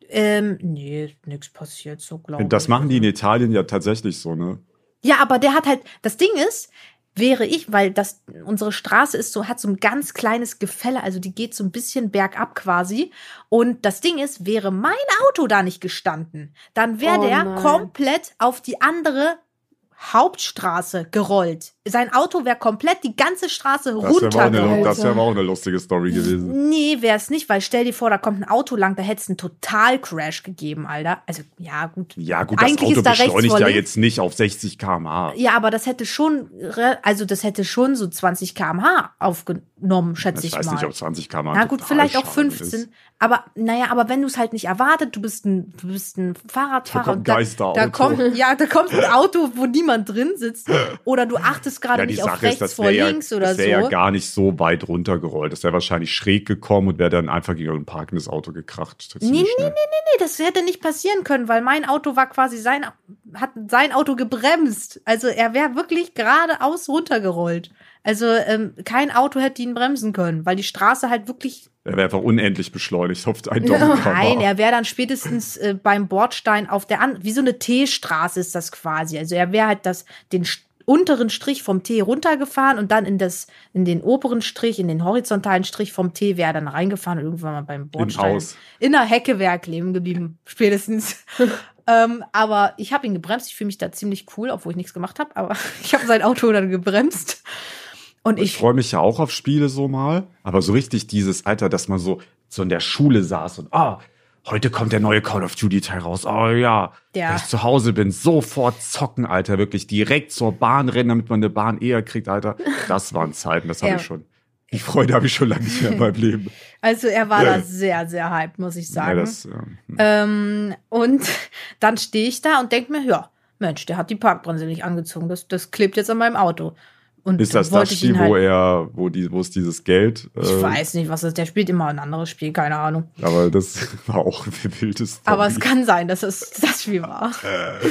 Ähm, nee, nix passiert, so glaube ich.
Das machen die in Italien ja tatsächlich so, ne?
Ja, aber der hat halt, das Ding ist, wäre ich, weil das, unsere Straße ist so, hat so ein ganz kleines Gefälle, also die geht so ein bisschen bergab quasi. Und das Ding ist, wäre mein Auto da nicht gestanden, dann wäre
Oh
der
nein.
komplett auf die andere Hauptstraße gerollt. Sein Auto wäre komplett die ganze Straße
Das wäre auch, eine-
runtergerollt.
das wär aber auch eine lustige Story gewesen.
Nee, wäre es nicht, weil stell dir vor, da kommt ein Auto lang, da hätte es einen Total-Crash gegeben, Alter. Also, ja, gut.
Ja, gut, das
Eigentlich
Auto
ist da
beschleunigt ja jetzt nicht auf 60 km/h.
Ja, aber das hätte schon, also das hätte schon so 20 km/h aufgenommen, schätze ich,
Ich weiß
mal.
nicht, ob 20 km/h.
Na gut, vielleicht auch
Totalschaden
15.
ist.
Aber naja, aber wenn du es halt nicht erwartet, du bist ein, du bist ein Fahrradfahrer
Da kommt
da, da kommt, ja, da kommt ein Auto, wo niemand drin sitzt, <laughs> oder du achtest gerade
Ja, die
nicht auf
Sache
rechts
ist, das
vor
wäre ja,
links oder
das
so.
wär ja gar nicht so weit runtergerollt. Das wäre wahrscheinlich schräg gekommen und wäre dann einfach gegen ein parkendes Auto gekracht.
Nee, nee, nee, nee, das hätte nicht passieren können, weil mein Auto war quasi sein, hat sein Auto gebremst. Also er wäre wirklich geradeaus runtergerollt. Also ähm, kein Auto hätte ihn bremsen können, weil die Straße halt wirklich.
Er wäre einfach unendlich beschleunigt auf ein. <laughs> Doppelkammer.
Nein, er wäre dann spätestens äh, beim Bordstein auf der an wie so eine T-Straße ist das quasi. Also er wäre halt das den unteren Strich vom T runtergefahren und dann in das in den oberen Strich, in den horizontalen Strich vom T wäre er dann reingefahren und irgendwann mal beim Bordstein in der Hecke wäre er kleben geblieben, <laughs> spätestens. <laughs> ähm, aber ich habe ihn gebremst. Ich fühle mich da ziemlich cool, obwohl ich nichts gemacht habe. Aber <laughs> ich habe sein Auto dann gebremst. Und
Ich
ich,
freue mich ja auch auf Spiele so mal, aber so richtig dieses Alter, dass man so, so in der Schule saß und ah, heute kommt der neue Call of Duty Teil raus. Oh ja,
Ja.
wenn ich zu Hause bin, sofort zocken, Alter, wirklich direkt zur Bahn rennen, damit man eine Bahn eher kriegt, Alter. Das waren Zeiten, das habe
Ja.
ich schon. Die Freude habe ich schon lange nicht mehr in meinem <laughs> Leben.
also er war da sehr, sehr hyped, muss ich
Ja,
sagen.
das, ähm,
ähm, und <laughs> dann stehe ich da und denke mir, ja, Mensch, der hat die Parkbremse nicht angezogen. Das, das klebt jetzt an meinem Auto. Und
ist das das
ich
Spiel,
halt,
wo er, wo die, wo es dieses Geld?
Ich
äh,
weiß nicht, was das ist. Der spielt immer ein anderes Spiel, keine Ahnung.
Aber das <laughs> war auch ein wildes.
Aber es kann sein, dass es das Spiel war.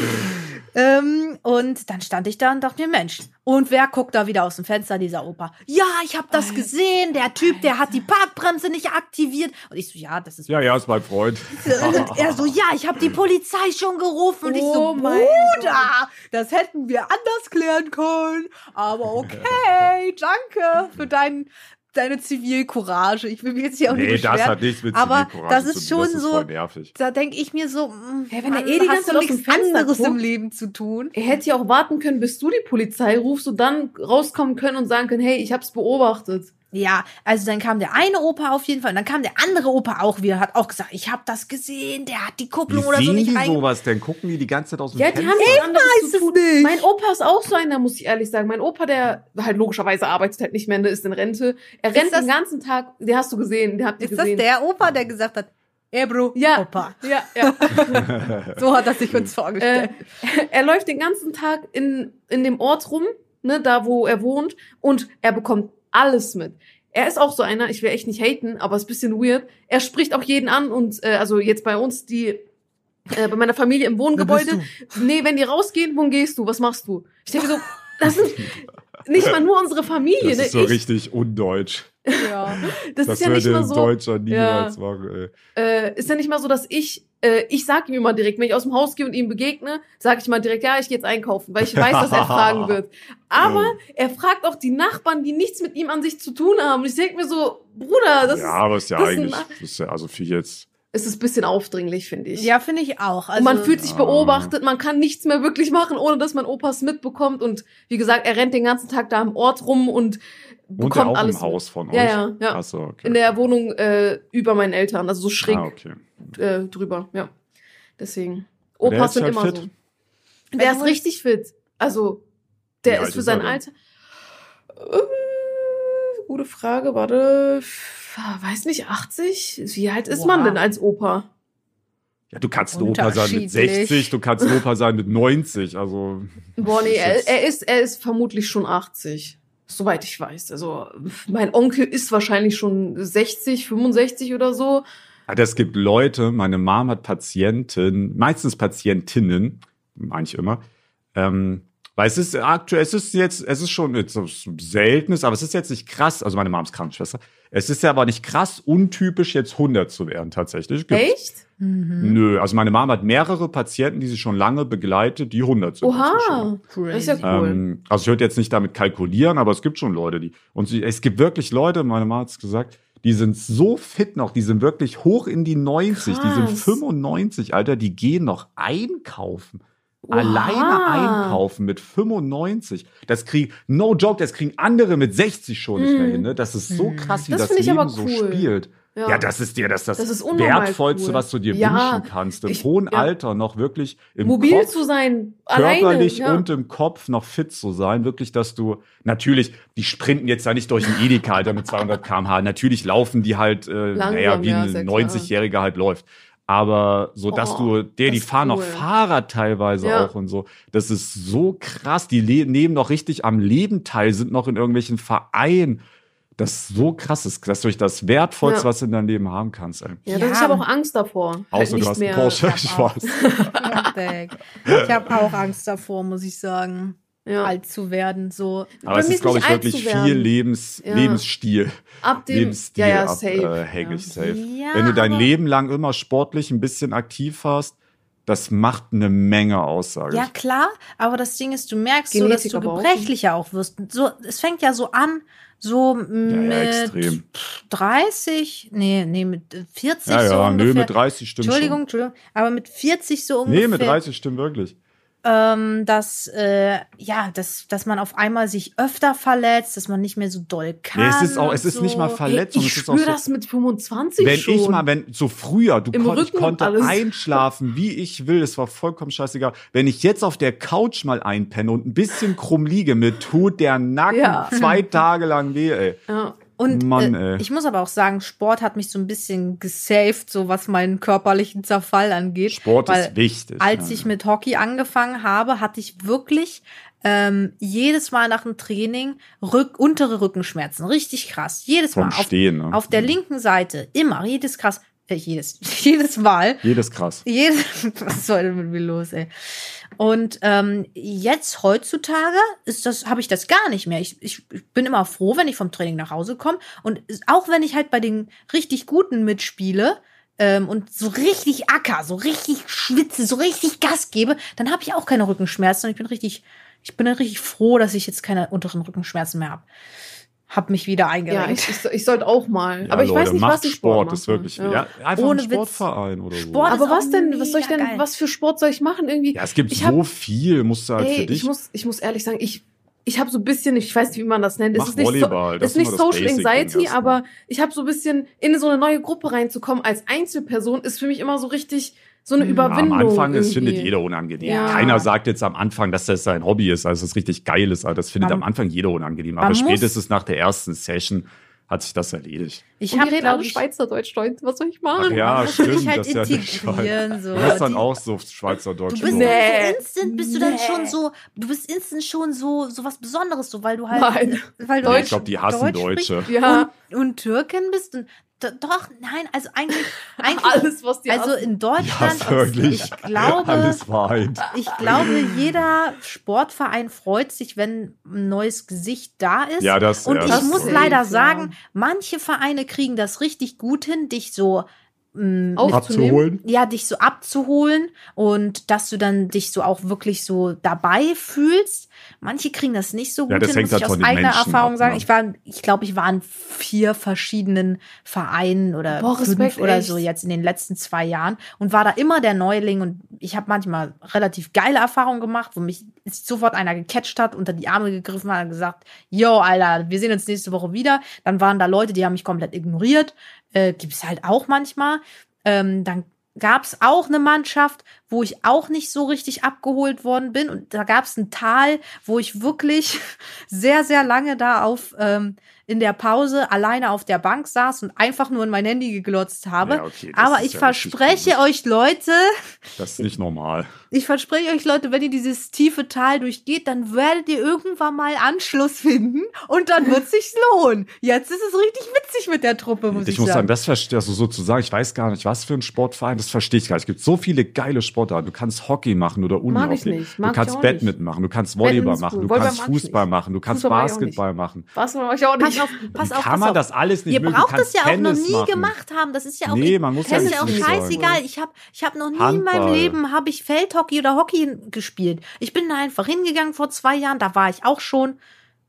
<laughs> ähm, und dann stand ich da und dachte mir, Mensch, und wer guckt da wieder aus dem Fenster, dieser Opa? Ja, ich habe das gesehen, der Typ, der hat die Parkbremse nicht aktiviert. Und ich so, ja, das ist...
Ja, ja, ist mein Freund.
Und <laughs> er so, ja, ich habe die Polizei schon gerufen. Und ich so,
Oh
Bruder, das hätten wir anders klären können. Aber okay, <laughs> danke für dein, deine Zivilcourage. Ich will mich jetzt hier auch
nee,
nicht
das
beschweren.
hat nichts mit
Aber
Zivilcourage
das
zu
ist
tun.
schon
das ist
so-
voll nervig.
Da denke ich mir so, mh,
Hey, wenn er
Mann,
eh die ganze Zeit
nichts anderes im. Leben zu tun.
Er hätte ja auch warten können, bis du die Polizei rufst und dann rauskommen können und sagen können, hey, ich hab's beobachtet.
Ja, also dann kam der eine Opa auf jeden Fall und dann kam der andere Opa auch wieder, hat auch gesagt, ich habe das gesehen, der hat die
Wie
Kupplung oder so nicht rein.
sowas denn? Gucken die die ganze Zeit aus dem
Ja, die
Fenster?
haben anderes
weiß
zu
es
tun.
nicht.
Mein Opa ist auch so einer, muss ich ehrlich sagen. Mein Opa, der halt logischerweise arbeitet halt nicht mehr, ne, ist in Rente. Er rennt
das-
den ganzen Tag, den hast du gesehen, den habt ihr
Ist das
gesehen.
der Opa, der gesagt hat, ey Bro,
Ja.
Opa.
Ja, ja. <laughs>
So hat er sich uns
äh,
vorgestellt.
er läuft den ganzen Tag in, in dem Ort rum, ne, da wo er wohnt, und er bekommt alles mit. Er ist auch so einer, ich will echt nicht haten, aber ist ein bisschen weird. Er spricht auch jeden an und äh, also jetzt bei uns, die äh, bei meiner Familie im Wohngebäude. Nee, wenn die rausgehen, wohin gehst du? Was machst du? Ich denke so, das sind nicht mal nur unsere Familie,
Das
ne?
ist so
ich,
richtig undeutsch.
ja.
das,
Das
ist ja nicht
würde
mal
ein
so.
Deutscher niemals machen. Ey.
äh, ist ja nicht mal so, dass ich, äh, ich sag ihm immer direkt, wenn ich aus dem Haus gehe und ihm begegne, sage ich mal direkt, ja, ich gehe jetzt einkaufen, weil ich weiß, dass er fragen <laughs> wird. Aber er fragt auch die Nachbarn, die nichts mit ihm an sich zu tun haben. Und ich denke mir so, Bruder, das
ja,
ist,
aber ist ja eigentlich, ist ja also für jetzt.
es ist ein bisschen aufdringlich, finde ich.
ja, finde ich auch. Also,
und man fühlt sich beobachtet, man kann nichts mehr wirklich machen, ohne dass man Opas mitbekommt. Und wie gesagt, er rennt den ganzen Tag da am Ort rum und
Wohnt er
bekommt
auch
alles
im Haus von
Ja,
euch?
ja, ja.
Ach so, okay.
in der Wohnung äh, über meinen Eltern, also so schräg
Ah, okay.
äh, drüber, ja. Deswegen. Opas
ist
sind
halt
immer
fit?
so. Der ist richtig fit. Also, der ist für
ist
sein
er?
Alter. Äh, gute Frage, warte. Weiß nicht, 80? Wie alt ist
Wow.
man denn als Opa?
Ja, du kannst ein Opa sein mit
Unterschiedlich.
60, du kannst ein Opa sein mit 90, also.
Boah, nee, er, er, ist, er ist vermutlich schon 80. Soweit ich weiß. Also, mein Onkel ist wahrscheinlich schon 60, 65 oder so.
Also es gibt Leute, meine Mom hat Patienten, meistens Patientinnen, eigentlich immer, ähm, weil es ist aktuell, es ist jetzt, es ist schon Seltenes, aber es ist jetzt nicht krass, also meine Mom ist Krankenschwester, es ist ja aber nicht krass untypisch, jetzt 100 zu werden tatsächlich. Gibt's.
Echt?
Mhm.
Nö, also meine Mom hat mehrere Patienten, die sie schon lange begleitet, die 100 sind.
Oha. Das ist ja cool.
Ähm, also ich würde jetzt nicht damit kalkulieren, aber es gibt schon Leute, die. Und sie, es gibt wirklich Leute, meine Mama hat es gesagt, die sind so fit noch, die sind wirklich hoch in die 90, die sind
Krass.
95, Alter, die gehen noch einkaufen.
Oha.
Alleine einkaufen mit 95. Das kriegen, no joke, das kriegen andere mit 60 schon nicht mehr
Mhm.
hin. Ne? Das ist so
Mhm.
krass, wie
Das
das, Leben
aber
so
cool.
spielt. Ja. das ist dir das, das,
Das ist
Wertvollste,
cool.
was du dir
Ja,
wünschen kannst. Im
ich-
hohen
ja.
Alter noch wirklich im
Mobil
Kopf
zu sein, alleine.
körperlich
Ja.
und im Kopf noch fit zu sein, wirklich, dass du natürlich, die sprinten jetzt ja nicht durch den Edeka Alter, mit 200 km/h. Natürlich laufen die halt, äh,
Langsam,
naja, wie
ja,
ein
ist ja klar.
90-Jähriger halt läuft. Aber so, dass
Oh,
du, der,
das
die fahren noch
cool.
Fahrrad teilweise
Ja.
auch und so. Das ist so krass. Die nehmen noch richtig am Leben teil, sind noch in irgendwelchen Vereinen. Das ist so krass. Das ist durch das Wertvollste,
Ja.
was du in deinem Leben haben kannst. Ey.
Ja,
Ja.
ich habe auch Angst davor. halt
Außer
nicht
du hast
mehr.
einen Porsche. <laughs>
Ich. Perfekt. Ich habe auch Angst davor, muss ich sagen.
Ja.
alt zu werden. So.
Aber es ist, glaube
nicht
ich, wirklich viel. Lebens,
Ja.
Lebensstil.
Ab dem,
Lebensstil
ja, ja,
ab,
safe.
äh, hängig,
ja.
safe.
Ja,
Wenn du dein Leben lang immer sportlich ein bisschen aktiv warst, das macht eine Menge aus, sage
Ja,
ich.
klar, aber das Ding ist, du merkst so, dass
Genetik
du
aber auch.
gebrechlicher auch wirst. So, es fängt ja so an, so mit
extrem.
30, nee, nee, mit äh, 40
Ja,
so
ja, nö,
ungefähr.
mit 30 stimmt
Entschuldigung,
schon.
Entschuldigung, aber mit 40 so ungefähr.
Nee, mit 30 stimmt wirklich.
Ähm, dass äh, ja, dass, dass man auf einmal sich öfter verletzt, dass man nicht mehr so doll kann.
Nee, es ist auch, es ist
so.
nicht mal Verletzung,
ich
es ist auch
spüre
so,
das mit 25
wenn
schon.
ich mal, wenn so früher, du kon, ich konnte
alles.
einschlafen, wie ich will, es war vollkommen scheißegal. Wenn ich jetzt auf der Couch mal einpenne und ein bisschen krumm liege, mir tut der Nacken
Ja.
zwei <laughs> Tage lang weh, ey.
ja.
Und
Mann,
äh, ich muss aber auch sagen, Sport hat mich so ein bisschen gesaved, so was meinen körperlichen Zerfall angeht.
Sport
weil
ist wichtig.
Als
ja.
ich mit Hockey angefangen habe, hatte ich wirklich ähm, jedes Mal nach dem Training Rück untere Rückenschmerzen. Richtig krass. Jedes
Vom
Mal. Auf,
Stehen, ne?
auf der linken Seite. Immer. Jedes krass. Äh, jedes, <laughs> jedes Mal.
Jedes krass.
Jedes, was soll denn mit mir los, ey? Und ähm, jetzt heutzutage ist das, habe ich das gar nicht mehr. Ich, ich, bin immer froh, wenn ich vom Training nach Hause komme. Und auch wenn ich halt bei den richtig Guten mitspiele ähm, und so richtig acker, so richtig schwitze, so richtig Gas gebe, dann habe ich auch keine Rückenschmerzen und ich bin richtig, ich bin dann richtig froh, dass ich jetzt keine unteren Rückenschmerzen mehr habe. Hab mich wieder
Ja,
eingerenkt.
ich, ich, ich sollte auch mal.
Ja,
aber ich
Leute,
weiß nicht, was ich
Sport
Sport
ist wirklich,
Ja.
ja, einfach
Ohne
ein
Witz.
Sportverein oder so.
Sport
Aber was denn, was soll ich denn,
geil.
was für Sport soll ich machen irgendwie?
ja, es gibt
ich
so
hab-
viel, musst du halt
Ey,
für dich.
ich muss, ich muss ehrlich sagen, ich, ich habe so ein bisschen, ich weiß nicht, wie man das nennt.
Mach
es ist nicht,
Volleyball,
so, ist nicht Social Anxiety, aber ich habe so ein bisschen in so eine neue Gruppe reinzukommen als Einzelperson ist für mich immer so richtig so eine
Mhm.
Ja,
Überwindung.
am Anfang, das
irgendwie.
findet jeder unangenehm.
Ja.
Keiner sagt jetzt am Anfang, dass das sein Hobby ist, also es ist richtig geil ist, aber das findet
Man-
am Anfang jeder unangenehm. Aber
muss-
spätestens nach der ersten Session hat sich das erledigt.
Ich habe, ich,
Schweizerdeutsch, Leute. Was soll ich
Ach
machen?
ja,
du dich
stimmt,
halt
das ja
integrieren,
Scheiß.
so.
Du bist dann auch so Schweizerdeutsch.
Du bist.
Nee.
so instant, bist du dann schon so, du bist instant schon so, so was Besonderes, so, weil du halt,
Nein.
weil du
Ja,
halt
ich glaube, die hassen
Deutsch
Deutsche.
Ja,
und, und Türkin bist und d- doch, nein, also eigentlich, <laughs> eigentlich,
alles, was die
also in Deutschland,
Ja, wirklich.
ich glaube, ich glaube, jeder Sportverein freut sich, wenn ein neues Gesicht da ist.
Ja, das
Und
ja,
ich
das
muss leider sagen, manche Vereine kriegen das richtig gut hin, dich so mh,
Auf-
mit
abzuholen.
ja, dich so abzuholen und dass du dann dich so auch wirklich so dabei fühlst. Manche kriegen das nicht so gut
Ja, das
hin,
hängt
muss
halt
ich aus
von den
eigener
Menschen
Erfahrung
ab,
sagen.
ne?
Ich war, ich glaube, ich war in vier verschiedenen Vereinen oder
Boah,
fünf
Respekt,
oder
echt.
so jetzt in den letzten zwei Jahren und war da immer der Neuling und ich habe manchmal relativ geile Erfahrungen gemacht, wo mich sofort einer gecatcht hat, unter die Arme gegriffen hat und gesagt, yo, Alter, wir sehen uns nächste Woche wieder. Dann waren da Leute, die haben mich komplett ignoriert. Äh, Gibt es halt auch manchmal. Ähm, dann gab es auch eine Mannschaft, wo ich auch nicht so richtig abgeholt worden bin. Und da gab es ein Tal, wo ich wirklich <laughs> sehr, sehr lange da auf ähm, in der Pause alleine auf der Bank saß und einfach nur in mein Handy geglotzt habe.
Ja, okay,
Aber ich
ja
verspreche euch, Leute,
Das ist nicht normal.
ich verspreche euch, Leute, wenn ihr dieses tiefe Tal durchgeht, dann werdet ihr irgendwann mal Anschluss finden und dann wird sich's lohnen. Jetzt ist es richtig witzig mit der Truppe, muss ich,
ich muss sagen,
sagen.
das verstehe also sozusagen, ich weiß gar nicht, was für ein Sportverein, das verstehe ich gar nicht. Es gibt so viele geile Sportarten. Du kannst Hockey machen oder
Mag ich nicht. Mag
du kannst Badminton machen, du kannst Volleyball
ist
machen, du
Volleyball
kannst Fußball machen, du kannst Basketball machen.
Was mache ich auch
Pass
nicht.
auf, pass auf,
kann
pass
man das alles nicht
Ihr
mögen?
braucht es ja auch noch nie
machen.
gemacht haben. Das ist ja auch,
Nee, man muss ja
das ist
nicht
ja auch scheißegal. Ich habe ich hab noch nie in meinem. Leben habe ich Feldhockey oder Hockey gespielt. Ich bin da einfach hingegangen vor zwei Jahren. Da war ich auch schon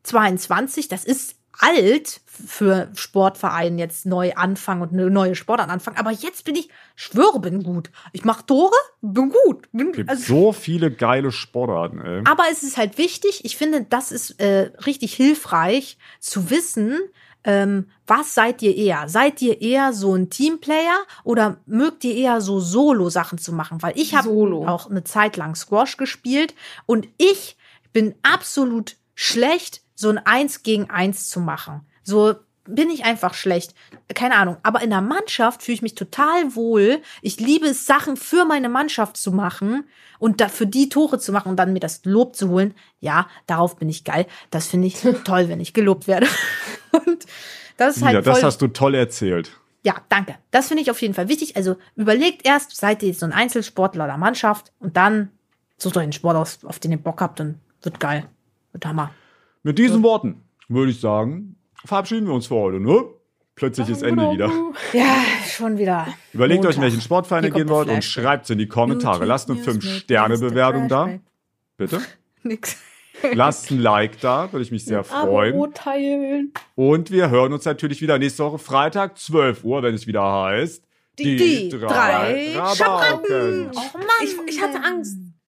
22. Das ist alt für Sportverein jetzt neu anfangen und eine neue Sportart anfangen. Aber jetzt bin ich, schwöre, bin gut. Ich mache Tore, bin gut. Bin,
Es gibt
also,
so viele geile Sportarten, ey.
aber es ist halt wichtig, ich finde, das ist äh, richtig hilfreich zu wissen, ähm, was seid ihr eher? Seid ihr eher so ein Teamplayer oder mögt ihr eher so Solo-Sachen zu machen? Weil ich habe auch eine Zeit lang Squash gespielt und ich bin absolut schlecht, so ein Eins gegen Eins zu machen. So bin ich einfach schlecht. Keine Ahnung. Aber in der Mannschaft fühle ich mich total wohl. Ich liebe es, Sachen für meine Mannschaft zu machen und da für die Tore zu machen und dann mir das Lob zu holen. Ja, darauf bin ich geil. Das finde ich <laughs> toll, wenn ich gelobt werde. <laughs> Und das ist halt
ja, das hast du toll erzählt.
ja, danke. Das finde ich auf jeden Fall wichtig. Also überlegt erst, seid ihr jetzt so ein Einzelsportler oder Mannschaft und dann sucht euch einen Sport aus, auf den ihr Bock habt und wird geil. Und Hammer.
Mit diesen Worten würde ich sagen, verabschieden wir uns für heute, ne? Plötzlich ist Ende wieder.
Ja, schon wieder.
Überlegt euch, in
Montag.
welchen Sportverein ihr gehen wollt und schreibt es in die Kommentare.
YouTube
Lasst eine
News mit
5-Sterne-Bewertung
Mr.
da. Bitte. <laughs>
Nix.
Lasst ein Like da, würde ich mich sehr freuen.
Abo teilen.
Und wir hören uns natürlich wieder nächste Woche Freitag, 12 Uhr, wenn es wieder heißt.
Die- die drei
Rabauken.
Och Mann.
Ich, ich hatte Angst.